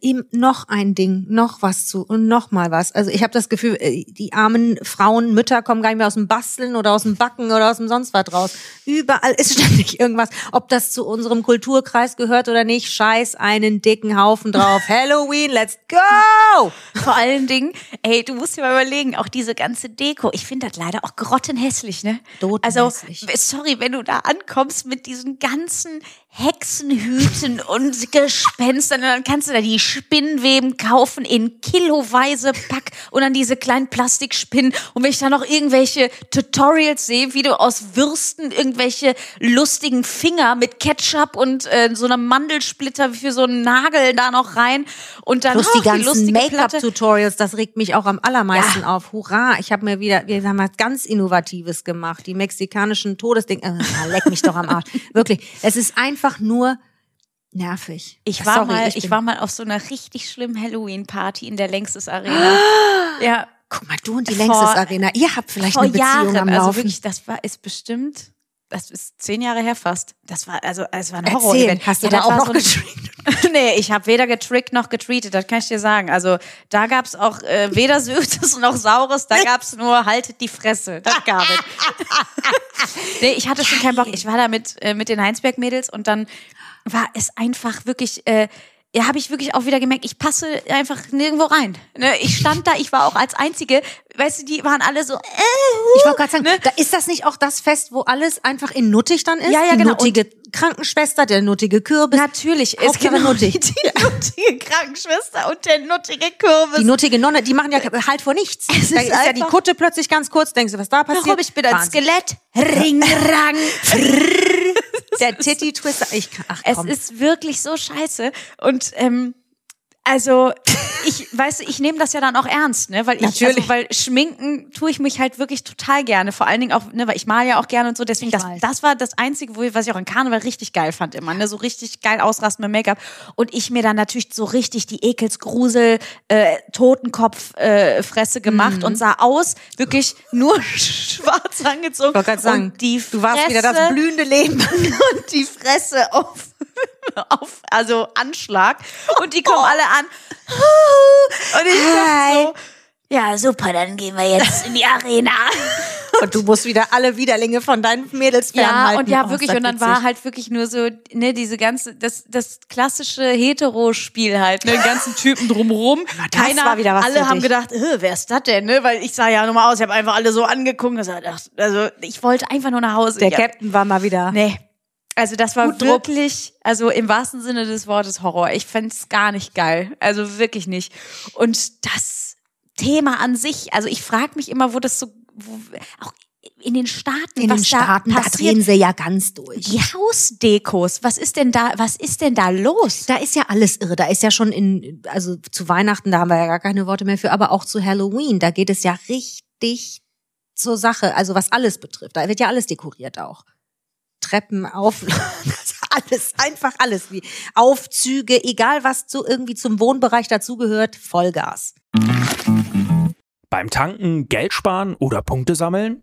ihm noch ein Ding, noch was zu und noch mal was. Also ich habe das Gefühl, äh, die armen Frauen, Mütter kommen gar nicht mehr aus dem Basteln oder aus dem Backen oder aus dem sonst was raus. Überall ist ständig irgendwas. Ob das zu unserem Kulturkreis gehört oder nicht, scheiß einen dicken Haufen drauf. Halloween, let's go! Vor allen Dingen, ey, du musst dir mal überlegen, auch diese ganze Deko. Ich finde das leider auch grottenhässlich, ne? Also, sorry, wenn du da ankommst mit diesen ganzen Hexenhüten und Gespenstern, dann kannst du da die Spinnweben kaufen in kiloweise Pack und dann diese kleinen Plastikspinnen. Und wenn ich da noch irgendwelche Tutorials sehe, wie du aus Würsten irgendwelche lustigen Finger mit Ketchup und äh, so einem Mandelsplitter für so einen Nagel da noch rein und dann Plus ach, die ganzen. Make-up-Tutorials, das regt mich auch am allermeisten Ja. auf. Hurra, ich habe mir wieder, wir haben was ganz Innovatives gemacht. Die mexikanischen Todesding, äh, leck mich doch am Arsch. Wirklich, es ist einfach nur nervig. Ich war Sorry, mal, ich ich, war mal auf so einer richtig schlimmen Halloween-Party in der Längstes Arena. ja, Guck mal, du und die Längstes Arena, ihr habt vielleicht vor eine Beziehung Jahren. am Also Laufen. wirklich, das war ist bestimmt, das ist zehn Jahre her fast. Das war also, es war ein Erzähl, Horror-Event. hast du Ja, da auch noch so getrickt? nee, ich habe weder getrickt noch getreatet, das kann ich dir sagen. Also da gab's auch äh, weder Süßes noch Saures, da gab's nur haltet die Fresse. Das gab es. nee, ich hatte schon keinen Bock. Ich war da mit, äh, mit den Heinsberg-Mädels und dann war es einfach wirklich, äh, ja, habe ich wirklich auch wieder gemerkt, ich passe einfach nirgendwo rein. Ne, ich stand da, ich war auch als Einzige, weißt du, die waren alle so, äh, Ich wollte gerade sagen, da ist das nicht auch das Fest, wo alles einfach in nuttig dann ist? Ja, ja, die genau. nuttige Krankenschwester, der nuttige Kürbis. natürlich, ist genau nuttig. die nuttige Krankenschwester und der nuttige Kürbis. Die nuttige Nonne, die machen ja halt vor nichts. Es da ist ist ja die Kutte plötzlich ganz kurz, denkst du, was da passiert? Warum, ich bin ein. Skelett. Ring, rang. Der Titty Twister. Ich, ach Es komm. ist wirklich so scheiße. Und ähm, also ich weißt du, ich nehme das ja dann auch ernst, ne, weil ich Natürlich. also, weil schminken tue ich mich halt wirklich total gerne, vor allen Dingen auch, ne, weil ich mal ja auch gerne und so, deswegen das weiß. das war das einzige, wo ich, was ich auch in Karneval richtig geil fand immer, ne, so richtig geil ausrasten mit Make-up. Und ich mir dann natürlich so richtig die Ekelsgrusel äh, Totenkopf äh, Fresse gemacht und sah aus wirklich nur schwarz angezogen. Ich wollte gerade sagen, und die du warst wieder das Fresse- blühende Leben. und die Fresse auf, auf also Anschlag und die kommen alle an und ich dachte so ja super dann gehen wir jetzt in die Arena Und du musst wieder alle Widerlinge von deinen Mädels ja fernhalten. und ja Oh, wirklich und dann witzig. war halt wirklich nur so ne diese ganze das das klassische Hetero-Spiel halt ne den ganzen Typen drumrum das keiner war wieder was alle für haben dich. gedacht äh, wer ist das denn ne weil ich sah ja nochmal aus ich habe einfach alle so angeguckt gesagt ach, also ich wollte einfach nur nach Hause Der ja. Captain war mal wieder. Nee. Also das war Gut wirklich, also im wahrsten Sinne des Wortes Horror. Ich fänd's gar nicht geil. Also wirklich nicht. Und das Thema an sich, also ich frage mich immer, wo das so, wo, auch in den Staaten, In was den Staaten, da da drehen sie ja ganz durch. die Hausdekos, was ist denn da, was ist denn da los? Da ist ja alles irre. Da ist ja schon in, also zu Weihnachten, da haben wir ja gar keine Worte mehr für, aber auch zu Halloween, da geht es ja richtig zur Sache, also was alles betrifft. Da wird ja alles dekoriert auch. Treppen, auf, alles, einfach alles. Wie Aufzüge, egal was zu irgendwie zum Wohnbereich dazugehört, Vollgas. Beim Tanken, Geld sparen oder Punkte sammeln?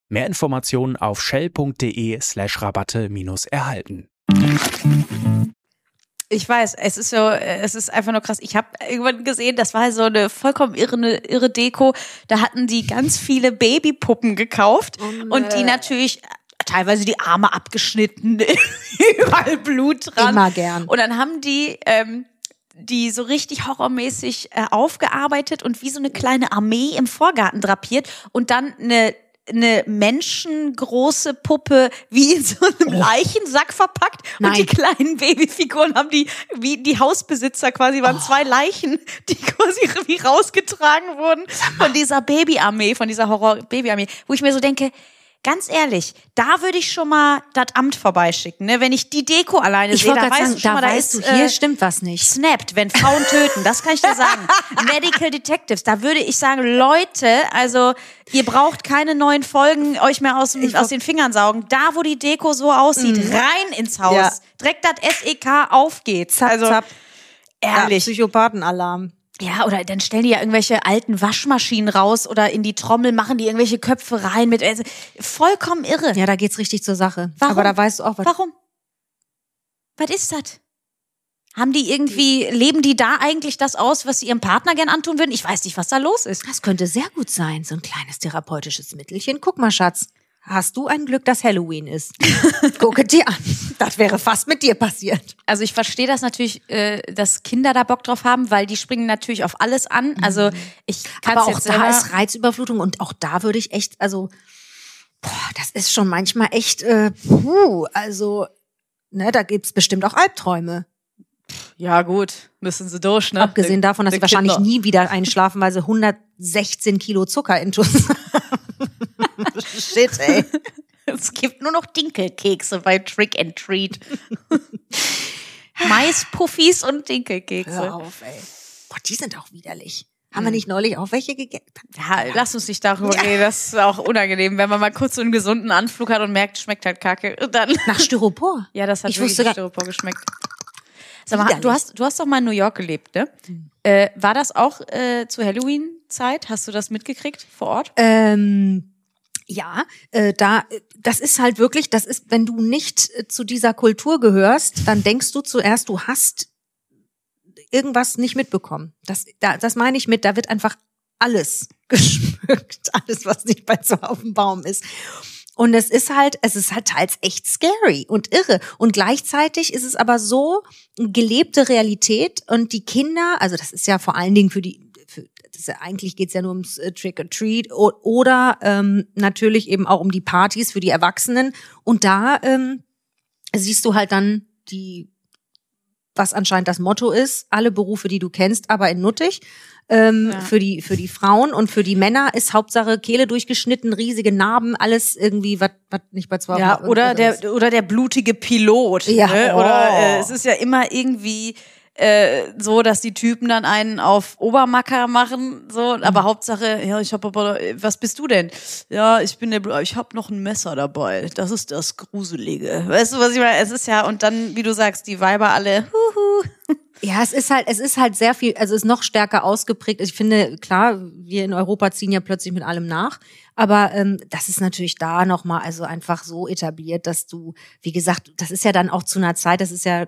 Mehr Informationen auf shell.de slash Rabatte minus erhalten. Ich weiß, es ist so, es ist einfach nur krass. Ich habe irgendwann gesehen, das war so eine vollkommen irre, irre Deko. Da hatten die ganz viele Babypuppen gekauft und die natürlich teilweise die Arme abgeschnitten, überall Blut dran. Immer gern. Und dann haben die ähm, die so richtig horrormäßig äh, aufgearbeitet und wie so eine kleine Armee im Vorgarten drapiert und dann eine eine menschengroße Puppe wie in so einem Leichensack verpackt? Und Nein. die kleinen Babyfiguren haben die wie die Hausbesitzer quasi waren zwei Leichen, die quasi wie rausgetragen wurden von dieser Babyarmee, von dieser Horror Babyarmee, wo ich mir so denke, ganz ehrlich, da würde ich schon mal das Amt vorbeischicken, ne? Wenn ich die Deko alleine Ich sehe, da weißt sagen, du schon mal, da weißt ist du, hier äh, stimmt was nicht. snappt, wenn Frauen töten, das kann ich dir sagen. Medical Detectives, da würde ich sagen, Leute, also ihr braucht keine neuen Folgen euch mehr aus, dem, aus den Fingern saugen. Da, wo die Deko so aussieht, rein ins Haus. Mhm. Ja. Direkt das SEK auf geht's. also zapp. Ja, ehrlich. Psychopathenalarm. Ja, oder dann stellen die ja irgendwelche alten Waschmaschinen raus oder in die Trommel machen die irgendwelche Köpfe rein mit also, vollkommen irre. Ja, da geht's richtig zur Sache. Warum? Aber da weißt du auch, was. Warum? Was ist das? Haben die irgendwie, leben die da eigentlich das aus, was sie ihrem Partner gern antun würden? Ich weiß nicht, was da los ist. Das könnte sehr gut sein, so ein kleines therapeutisches Mittelchen. Guck mal, Schatz. Hast du ein Glück, dass Halloween ist? Gucke dir an. Das wäre fast mit dir passiert. Also ich verstehe das natürlich, äh, dass Kinder da Bock drauf haben, weil die springen natürlich auf alles an. Also ich kann Aber auch jetzt da ist Reizüberflutung und auch da würde ich echt, also, boah, das ist schon manchmal echt, äh, puh, also, ne, da gibt's bestimmt auch Albträume. ja gut, müssen sie durch, ne? Abgesehen davon, dass Die sie wahrscheinlich nie wieder einschlafen, weil sie 116 Kilo Zucker intus haben. Shit, ey. Es gibt nur noch Dinkelkekse bei Trick and Treat. Maispuffis und Dinkelkekse. Hör auf, ey. Boah, die sind auch widerlich. Haben wir nicht neulich auch welche gegessen? Ja, lass uns nicht darüber reden. Das ist auch unangenehm, wenn man mal kurz so einen gesunden Anflug hat und merkt, schmeckt halt kacke. Und dann. Nach Styropor. Ja, das hat Ich wirklich wusste Styropor geschmeckt. Sag mal, du hast, du hast doch mal in New York gelebt, ne? Äh, war das auch äh, zu Halloween-Zeit? Hast du das mitgekriegt vor Ort? Ähm, ja, äh, da, äh, das ist halt wirklich, das ist, wenn du nicht äh, zu dieser Kultur gehörst, dann denkst du zuerst, du hast irgendwas nicht mitbekommen. Das, da, das meine ich mit, da wird einfach alles geschmückt, alles, was nicht bei so auf dem Baum ist. Und es ist halt, es ist halt teils echt scary und irre. Und gleichzeitig ist es aber so gelebte Realität und die Kinder, also das ist ja vor allen Dingen für die, ist ja, eigentlich geht's ja nur ums äh, Trick or Treat o- oder ähm, natürlich eben auch um die Partys für die Erwachsenen. Und da ähm, siehst du halt dann die, was anscheinend das Motto ist, alle Berufe, die du kennst, aber in nuttig. Ähm, Ja. Für die für die Frauen und für die Männer ist Hauptsache Kehle durchgeschnitten, riesige Narben, alles irgendwie was nicht bei zwei Ja, oder der, oder der blutige Pilot. Ja. Ne? Oder Oh. äh, es ist ja immer irgendwie äh, so, dass die Typen dann einen auf Obermacker machen, so, Mhm. aber Hauptsache, ja, ich habe aber, was bist du denn? Ja, ich bin der, ich habe noch ein Messer dabei. Das ist das Gruselige. Weißt du, was ich meine? Es ist ja, und dann, wie du sagst, die Weiber alle, huhu. Ja, es ist halt, es ist halt sehr viel, also es ist noch stärker ausgeprägt. Ich finde, klar, wir in Europa ziehen ja plötzlich mit allem nach. Aber ähm, das ist natürlich da nochmal also einfach so etabliert, dass du, wie gesagt, das ist ja dann auch zu einer Zeit, das ist ja,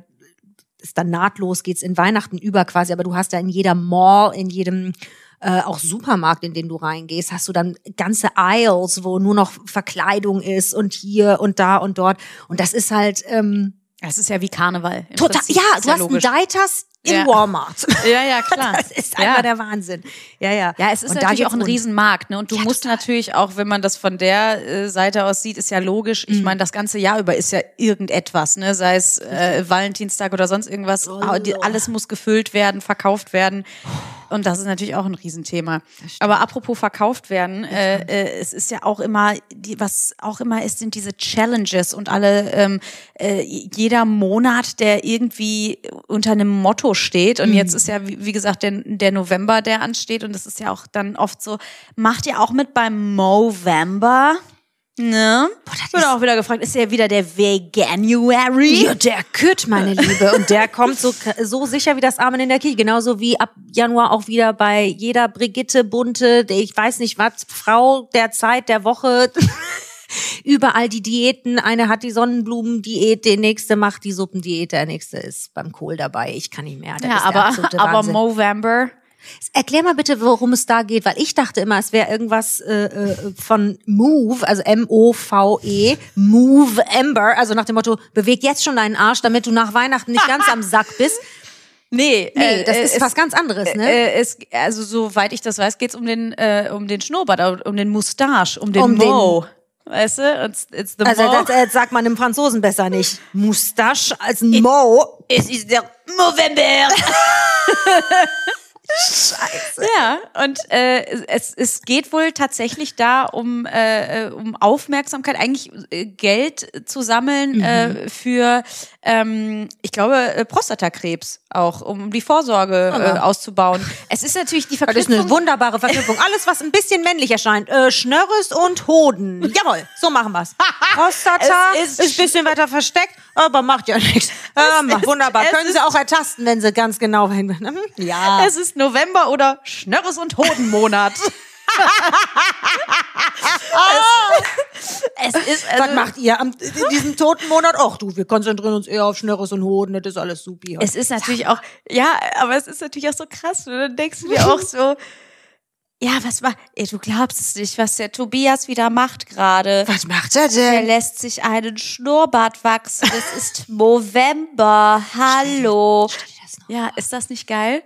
ist dann nahtlos, geht's in Weihnachten über quasi, aber du hast ja in jeder Mall, in jedem äh, auch Supermarkt, in den du reingehst, hast du dann ganze Aisles, wo nur noch Verkleidung ist und hier und da und dort. Und das ist halt ähm, Das ist ja wie Karneval. total, Prinzip. ja, du hast logisch. einen Deiters in Ja. Walmart. Ja, ja, klar. Das ist ja. einfach der Wahnsinn. Ja, ja. Ja, es ist Und natürlich auch ein. Riesenmarkt, ne? Und du Ja, musst total. natürlich auch, wenn man das von der äh, Seite aus sieht, ist ja logisch. Mhm. Ich meine, das ganze Jahr über ist ja irgendetwas, ne? Sei es äh, Valentinstag oder sonst irgendwas. Oh, die- Alles muss gefüllt werden, verkauft werden. Und das ist natürlich auch ein Riesenthema. Aber apropos verkauft werden, äh, äh, es ist ja auch immer, die, was auch immer ist, sind diese Challenges und alle, ähm, äh, jeder Monat, der irgendwie unter einem Motto steht. Und Mhm. jetzt ist ja, wie, wie gesagt, der, der November, der ansteht. Und das ist ja auch dann oft so, macht ihr auch mit beim Movember? Ne? das Wird auch wieder gefragt, ist ja wieder der Veganuary? Ja, der Kütt, meine Liebe. Und der kommt so, so sicher wie das Amen in der Kirche. Genauso wie ab Januar auch wieder bei jeder Brigitte Bunte, ich weiß nicht was, Frau der Zeit, der Woche. Überall die Diäten. Eine hat die Sonnenblumendiät, der nächste macht die Suppendiät, der nächste ist beim Kohl dabei. Ich kann nicht mehr. Das Ja, aber, aber Wahnsinn. Movember. Erklär mal bitte, worum es da geht, weil ich dachte immer, es wäre irgendwas äh, äh, von Move, also M-O-V-E, Move Ember, also nach dem Motto, beweg jetzt schon deinen Arsch, damit du nach Weihnachten nicht ganz am Sack bist. Nee, Nee, das äh, ist es, was ganz anderes, ne? Äh, es, also soweit ich das weiß, geht's um den äh, um den Schnurrbart, um den Mustache, um den Um den- Mo. Weißt du? It's, it's the Also Mo. das äh, sagt man im Franzosen besser nicht. Moustache als ein Mo. es ist der November. Ja, und äh, es, es geht wohl tatsächlich da um, äh, äh, um Aufmerksamkeit, eigentlich äh, Geld zu sammeln äh, für, ähm, ich glaube, äh, Prostatakrebs auch, um die Vorsorge äh, auszubauen. Es ist natürlich die Das ist eine Verknüpfung. wunderbare Verknüpfung. Alles, was ein bisschen männlich erscheint. Äh, Schnörres und Hoden. Jawohl, so machen wir's. Prostata Es ist, ist- ein bisschen weiter versteckt, aber macht ja nichts. Ähm, wunderbar. Können Sie auch ertasten, wenn Sie ganz genau hin. Mhm. Ja. Es ist November oder Schnörres und Hodenmonat. es, es ist also, Was macht ihr am, in diesem toten Monat? Ach du, wir konzentrieren uns eher auf Schnörres und Hoden, das ist alles supi. Es ist natürlich auch, ja, aber es ist natürlich auch so krass. Und dann denkst du dir auch so, ja, was war, ey, du glaubst es nicht, was der Tobias wieder macht gerade. was macht er Er denn? lässt sich einen Schnurrbart wachsen. Es ist November. Hallo. Ja, ist das nicht geil?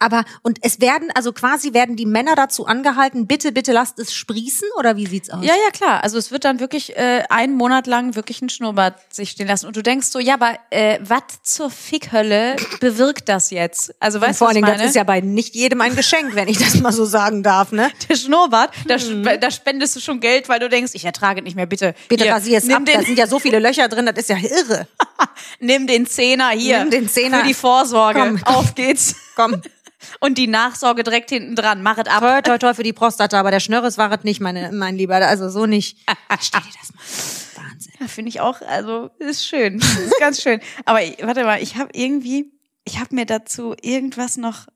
Aber, und es werden, also quasi werden die Männer dazu angehalten, bitte, bitte lasst es sprießen, oder wie sieht's aus? Ja, ja, klar. Also es wird dann wirklich äh, einen Monat lang wirklich ein Schnurrbart sich stehen lassen. Und du denkst so, ja, aber äh, was zur Fickhölle bewirkt das jetzt? Also Und weißt du, vor allen Dingen, das ist ja bei nicht jedem ein Geschenk, wenn ich das mal so sagen darf, ne? der Schnurrbart, da, Mhm. sp- da spendest du schon Geld, weil du denkst, ich ertrage nicht mehr, bitte. Bitte hier, rasier es nimm ab, da sind ja so viele Löcher drin, das ist ja irre. nimm den Zehner hier. Nimm den Zehner. Für die Vorsorge. Komm. Auf geht's. Komm, Und die Nachsorge direkt hinten dran. Mach es ab. toi, toi, toi für die Prostata, aber der Schnörres war es nicht, meine, mein Lieber, also so nicht. Stell dir das mal. Wahnsinn. Ja, finde ich auch, also ist schön. Ist ganz schön. Aber warte mal, ich habe irgendwie, ich habe mir dazu irgendwas noch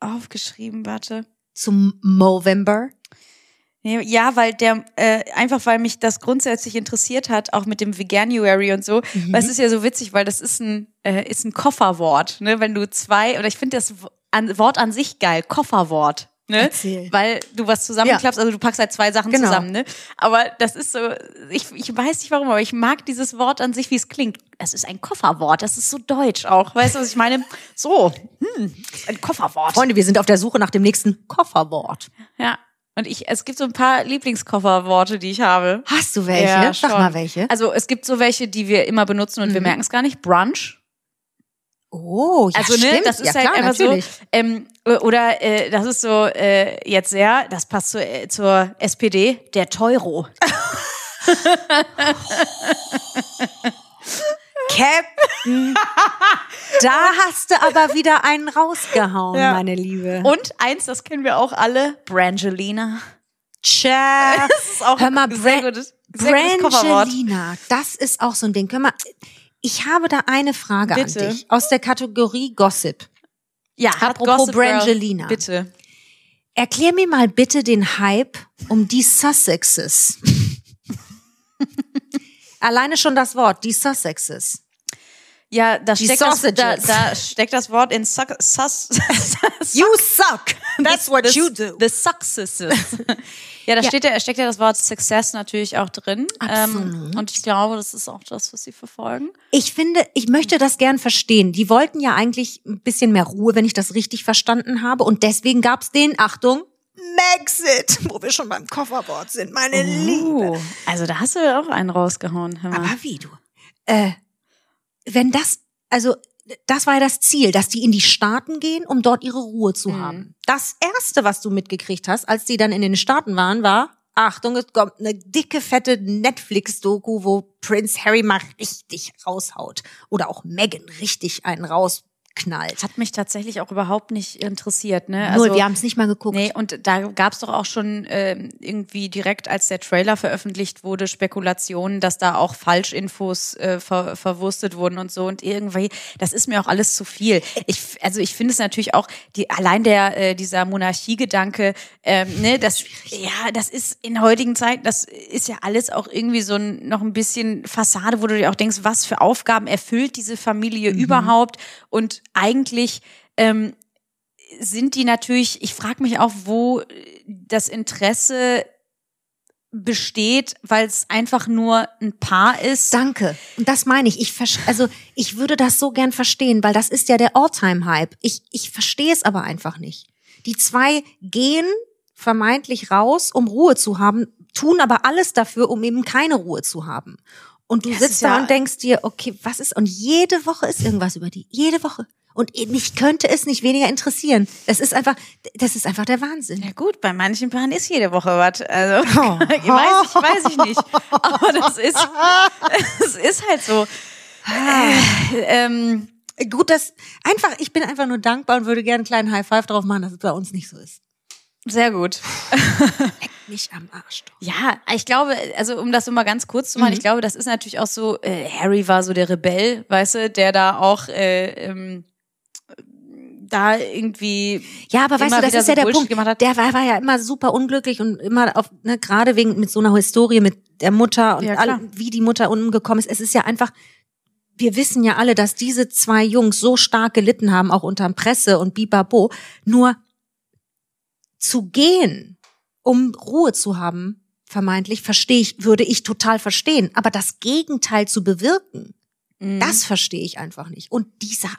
aufgeschrieben, warte. Zum Movember. Ja, weil der, äh, einfach weil mich das grundsätzlich interessiert hat, auch mit dem Veganuary und so. Weil es ist ja so witzig, weil das ist ein, äh, ist ein Kofferwort, ne? Wenn du zwei, oder ich finde das an, Wort an sich geil, Kofferwort. Ne? Erzähl. Weil du was zusammenklappst, also du packst halt zwei Sachen Genau. zusammen, ne? Aber das ist so, ich, ich weiß nicht warum, aber ich mag dieses Wort an sich, wie es klingt. Es ist ein Kofferwort, das ist so deutsch auch. Weißt du, was ich meine? So, hm, ein Kofferwort. Freunde, wir sind auf der Suche nach dem nächsten Kofferwort. Ja. Und ich, es gibt so ein paar Lieblingskofferworte, die ich habe. Hast du welche? Ja, Sag schon. mal welche. Also es gibt so welche, die wir immer benutzen und wir merken es gar nicht. Brunch. Oh, ja, Also ne, stimmt. das ist ja, halt klar, einfach natürlich. so. Ähm, oder äh, das ist so äh, jetzt sehr, das passt zu, äh, zur SPD, der Teuro. Captain. da hast du aber wieder einen rausgehauen, Ja. meine Liebe. Und eins, das kennen wir auch alle, Brangelina. Tja. Das ist auch Hör mal, ein sehr Bra-. Brangelina, das ist auch so ein Ding. Hör mal, ich habe da eine Frage Bitte. an dich aus der Kategorie Gossip. Ja, Apropos Gossip Girl. Brangelina. Bitte. Erklär mir mal bitte den Hype um die Sussexes. Alleine schon das Wort, die Sussexes. Ja, da Die steckt, das, da, Sausages. da steckt das Wort in Suck, sus, You suck. That's what you do. The successes. ja, da Steht ja, steckt ja das Wort Success natürlich auch drin. Ähm, und ich glaube, das ist auch das, was sie verfolgen. Ich finde, ich möchte das gern verstehen. Die wollten ja eigentlich ein bisschen mehr Ruhe, wenn ich das richtig verstanden habe. Und deswegen gab's den, Achtung, Maxit, wo wir schon beim Kofferwort sind, meine Liebe. Also da hast du auch einen rausgehauen. Hör mal. Aber wie du? Äh, wenn das, also das war ja das Ziel, dass die in die Staaten gehen, um dort ihre Ruhe zu haben. Das erste, was du mitgekriegt hast, als die dann in den Staaten waren, war, Achtung, es kommt eine dicke, fette Netflix-Doku, wo Prince Harry mal richtig raushaut. Oder auch Meghan richtig einen rausknallt. Hat mich tatsächlich auch überhaupt nicht interessiert. Ne? Null, Also, wir haben es nicht mal geguckt. Nee, und da gab's doch auch schon ähm, irgendwie direkt, als der Trailer veröffentlicht wurde, Spekulationen, dass da auch Falschinfos äh, ver verwurstet wurden und so. Und irgendwie, das ist mir auch alles zu viel. Ich, also ich finde es natürlich auch, die, allein der äh, dieser Monarchiegedanke, ähm, ne, das, ja, das ist in heutigen Zeiten, das ist ja alles auch irgendwie so ein, noch ein bisschen Fassade, wo du dir auch denkst, was für Aufgaben erfüllt diese Familie überhaupt? Und eigentlich ähm, sind die natürlich, ich frage mich auch, wo das Interesse besteht, weil es einfach nur ein Paar ist. Danke. Und das meine ich. Ich also ich würde das so gern verstehen, weil das ist ja der All-Time-Hype. Ich, ich verstehe es aber einfach nicht. Die zwei gehen vermeintlich raus, um Ruhe zu haben, tun aber alles dafür, um eben keine Ruhe zu haben. Und du Ja, es sitzt da ja- und denkst dir, okay, was ist? Und jede Woche ist irgendwas über die. Jede Woche. Und mich könnte es nicht weniger interessieren. Das ist einfach, das ist einfach der Wahnsinn. Ja gut, bei manchen Paaren ist jede Woche was. Also weiß ich, weiß ich nicht. Aber das ist, das ist halt so. Äh, ähm, Gut, dass einfach, ich bin einfach nur dankbar und würde gerne einen kleinen High Five drauf machen, dass es bei uns nicht so ist. sehr gut. Mich am Arsch. Doch. Ja, ich glaube, also um das so mal ganz kurz zu machen, ich glaube, das ist natürlich auch so, äh, Harry war so der Rebell, weißt du, der da auch äh, ähm, da irgendwie Ja, aber weißt du, das ist so ja der Bullshit Punkt. Der war, war ja immer super unglücklich und immer auf, ne, gerade wegen mit so einer Historie mit der Mutter und Ja, all, wie die Mutter umgekommen ist. Es ist ja einfach, wir wissen ja alle, dass diese zwei Jungs so stark gelitten haben, auch unterm Presse und Bibabo. Nur zu gehen, um Ruhe zu haben, vermeintlich, verstehe ich, würde ich total verstehen. Aber das Gegenteil zu bewirken, Mhm. das verstehe ich einfach nicht. Und dieser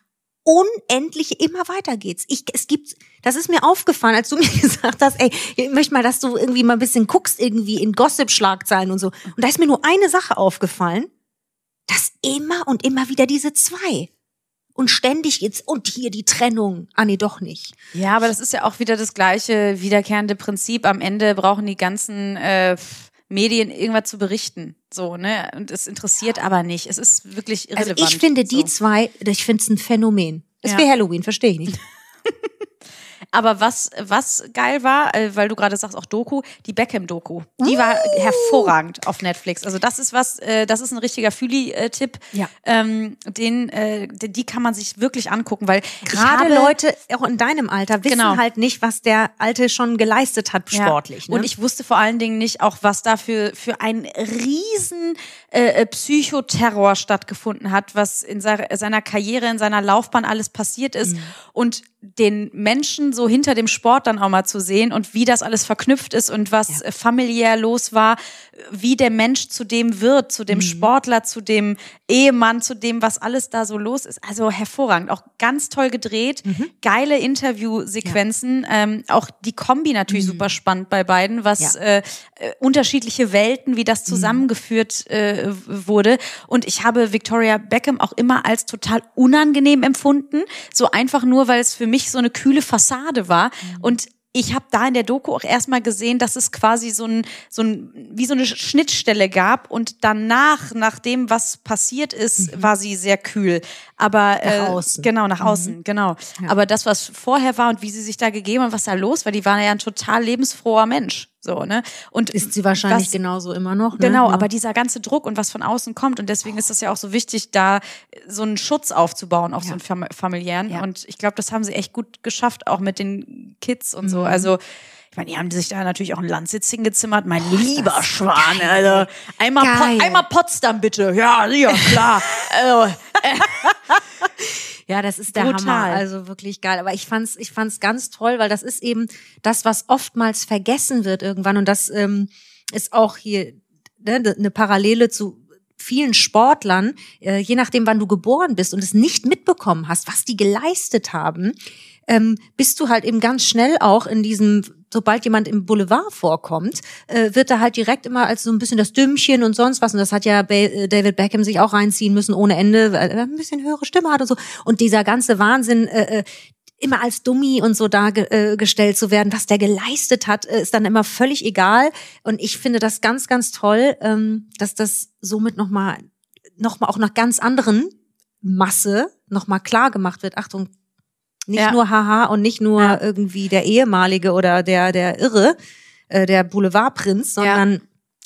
unendliche, immer weiter geht's. Ich, es gibt, das ist mir aufgefallen, als du mir gesagt hast, ey, ich möchte mal, dass du irgendwie mal ein bisschen guckst, irgendwie in Gossip-Schlagzeilen und so. Und da ist mir nur eine Sache aufgefallen, dass immer und immer wieder diese zwei. Und ständig jetzt, und hier die Trennung. Ah, nee, doch nicht. Ja, aber das ist ja auch wieder das gleiche wiederkehrende Prinzip. Am Ende brauchen die ganzen äh, Medien irgendwas zu berichten. So, ne? Und es interessiert aber nicht. Es ist wirklich Also irrelevant. ich finde die so. zwei, ich finde es ein Phänomen. Ist Ja. wie Halloween, verstehe ich nicht. Aber was, was geil war, äh, weil du gerade sagst, auch Doku, die Beckham-Doku. Die war hervorragend auf Netflix. Also das ist was, äh, das ist ein richtiger Füli-Tipp. Ja. Ähm, den, äh, die kann man sich wirklich angucken, weil Gerade Leute, auch in deinem Alter, wissen Genau. halt nicht, was der Alte schon geleistet hat, Ja. sportlich. Ne? Und ich wusste vor allen Dingen nicht auch, was da für, für ein riesen äh, äh, Psychoterror stattgefunden hat, was in seiner, Karriere, in seiner Laufbahn alles passiert ist. Und den Menschen so hinter dem Sport dann auch mal zu sehen und wie das alles verknüpft ist und was äh, familiär los war, wie der Mensch zu dem wird, zu dem Sportler, zu dem Ehemann, zu dem, was alles da so los ist. Also hervorragend, auch ganz toll gedreht, geile Interviewsequenzen, ähm, auch die Kombi natürlich super spannend bei beiden, was Ja. äh, äh, unterschiedliche Welten, wie das zusammengeführt äh, wurde. Und ich habe Victoria Beckham auch immer als total unangenehm empfunden, so einfach nur, weil es für mich so eine kühle Fassade war. Und ich habe da in der Doku auch erstmal gesehen, dass es quasi so ein, so ein, wie so eine Schnittstelle gab und danach, nach dem, was passiert ist, war sie sehr kühl. Aber äh, Nach außen. genau nach außen, genau. Aber das, was vorher war und wie sie sich da gegeben und was da los war, die war ja ein total lebensfroher Mensch, so ne. Und ist sie wahrscheinlich was- genauso immer noch. Ne? Genau, Ja. aber dieser ganze Druck und was von außen kommt und deswegen ist das ja auch so wichtig, da so einen Schutz aufzubauen, auch so einen fam familiären. Ja. Und ich glaube, das haben sie echt gut geschafft, auch mit den Kids und Mhm. so. Also ich meine, die haben sich da natürlich auch einen Landsitz hingezimmert. Mein lieber Schwan, also einmal, po einmal Potsdam bitte. Ja, ja, klar. also, Ja, das ist der Brutal. Hammer. Also wirklich geil. Aber ich fand's, ich fand's ganz toll, weil das ist eben das, was oftmals vergessen wird irgendwann. Und das ähm, ist auch hier ne, eine Parallele zu vielen Sportlern, äh, je nachdem, wann du geboren bist und es nicht mitbekommen hast, was die geleistet haben, ähm, bist du halt eben ganz schnell auch in diesem, sobald jemand im Boulevard vorkommt, äh, wird er halt direkt immer als so ein bisschen das Dümmchen und sonst was. Und das hat ja äh, David Beckham sich auch reinziehen müssen ohne Ende, weil er ein bisschen höhere Stimme hat und so. Und dieser ganze Wahnsinn, äh, äh, immer als Dummi und so dargestellt zu werden, was der geleistet hat, äh, ist dann immer völlig egal. Und ich finde das ganz, ganz toll, ähm, dass das somit nochmal, noch mal auch nach ganz anderen Masse nochmal klar gemacht wird. Achtung, nicht Ja. nur Haha und nicht nur Ja. irgendwie der ehemalige oder der, der Irre, äh, der Boulevardprinz, sondern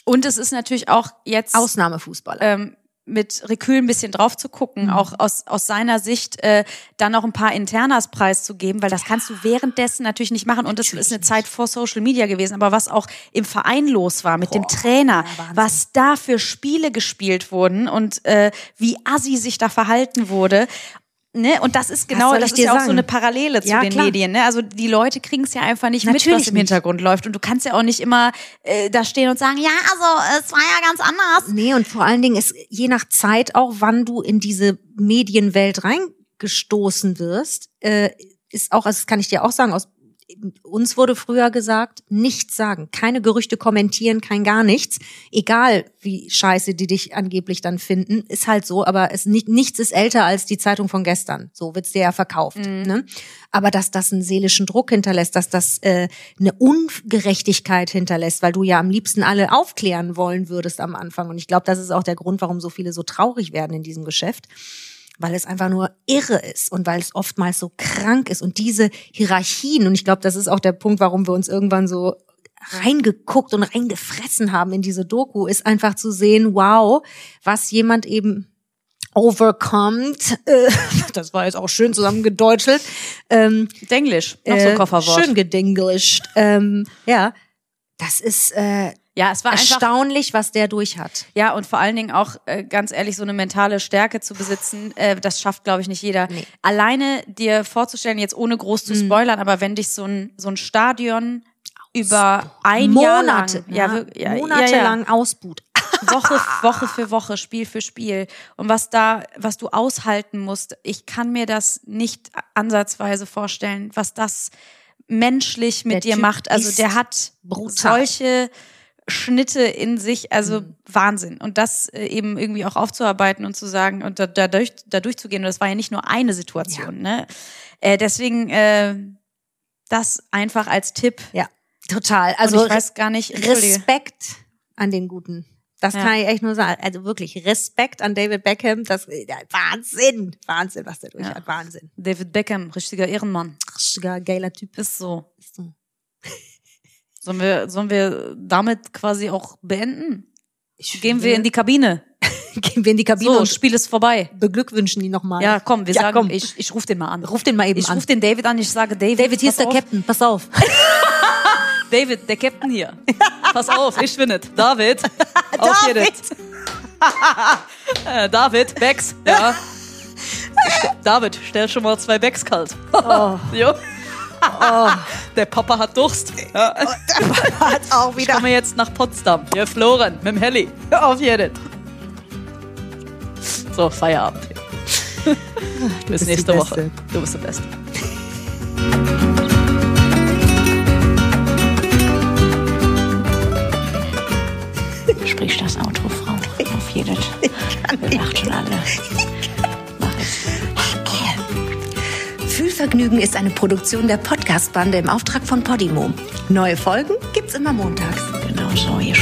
und es ist natürlich auch jetzt Ausnahmefußballer. ähm, mit Rekül ein bisschen drauf zu gucken, auch aus, aus seiner Sicht äh, dann noch ein paar Internas preiszugeben, weil das kannst du währenddessen natürlich nicht machen. Und das ist eine Zeit vor Social Media gewesen, aber was auch im Verein los war mit dem Trainer, Wahnsinn. was da für Spiele gespielt wurden und äh, wie assi sich da verhalten wurde. Ne? Und das ist genau, das ist ja auch so eine Parallele zu Ja, den klar. Medien. Ne? Also die Leute kriegen es ja einfach nicht mit, Natürlich was im nicht. Hintergrund läuft. Und du kannst ja auch nicht immer äh, da stehen und sagen, ja, also es war ja ganz anders. Nee, und vor allen Dingen ist je nach Zeit auch, wann du in diese Medienwelt reingestoßen wirst, äh, ist auch, also das kann ich dir auch sagen, aus uns wurde früher gesagt, nichts sagen, keine Gerüchte kommentieren, kein gar nichts. Egal, wie scheiße die dich angeblich dann finden, ist halt so, aber es nicht, nichts ist älter als die Zeitung von gestern. So wird's dir ja verkauft. Ne? Aber dass das einen seelischen Druck hinterlässt, dass das äh, eine Ungerechtigkeit hinterlässt, weil du ja am liebsten alle aufklären wollen würdest am Anfang. Und ich glaube, das ist auch der Grund, warum so viele so traurig werden in diesem Geschäft weil es einfach nur irre ist und weil es oftmals so krank ist und diese Hierarchien und ich glaube, das ist auch der Punkt, warum wir uns irgendwann so reingeguckt und reingefressen haben in diese Doku, ist einfach zu sehen, wow, was jemand eben overkommt. Äh, das war jetzt auch schön zusammengedeutschelt. Ähm, Denglisch, noch so ein äh, Kofferwort. Schön gedenglischt. ähm, ja, das ist äh, Ja, es war einfach erstaunlich, was der durch hat. Ja, und vor allen Dingen auch, äh, ganz ehrlich, so eine mentale Stärke zu besitzen, äh, das schafft, glaube ich, nicht jeder. Nee. Alleine dir vorzustellen, jetzt ohne groß zu spoilern, aber wenn dich so ein, so ein Stadion über ein Jahr lang, Monate, ja, ja, monatelang ausbuht. ja, Woche, Woche für Woche, Spiel für Spiel. Und was da, was du aushalten musst, ich kann mir das nicht ansatzweise vorstellen, was das menschlich mit Der dir Typ macht. Also der hat brutal. solche Schnitte in sich, also Mhm. Wahnsinn. Und das äh, eben irgendwie auch aufzuarbeiten und zu sagen und da, da, durch, da durchzugehen. Und das war ja nicht nur eine Situation. Ne? Äh, deswegen äh, das einfach als Tipp. Ja, total. Also Also ich weiß gar nicht. Respekt an den Guten. Das Ja. kann ich echt nur sagen. Also wirklich Respekt an David Beckham. Das ja, Wahnsinn, Wahnsinn, was der durch Ja. hat. Wahnsinn. David Beckham, richtiger Ehrenmann. Richtiger geiler Typ. Ist so. Ist so. Sollen wir, sollen wir damit quasi auch beenden? Ich Gehen wir in die Kabine. gehen wir in die Kabine So, und Spiel ist vorbei. beglückwünschen die nochmal. Ja, komm, wir Ja, sagen, komm. ich, ich rufe den mal an. Ruf den mal eben ich an. rufe den David an, ich sage, David, David, hier ist der auf. Captain. Pass auf. David, der Captain hier. Pass auf, ich bin es. David. auf David. äh, David, Becks, ja. David, stell schon mal zwei Becks kalt. jo. Der Papa hat Durst. Ja. Hat auch Ich komme jetzt nach Potsdam. Wir floren mit dem Heli. Auf jeden. So, Feierabend. Bis die nächste Woche. Du bist der Beste. Sprich das Auto, Frau. Auf jeden. Wir lacht schon alle. Fühlvergnügen ist eine Produktion der Podcast-Bande im Auftrag von Podimo. Neue Folgen gibt's immer montags. Genau so, ihr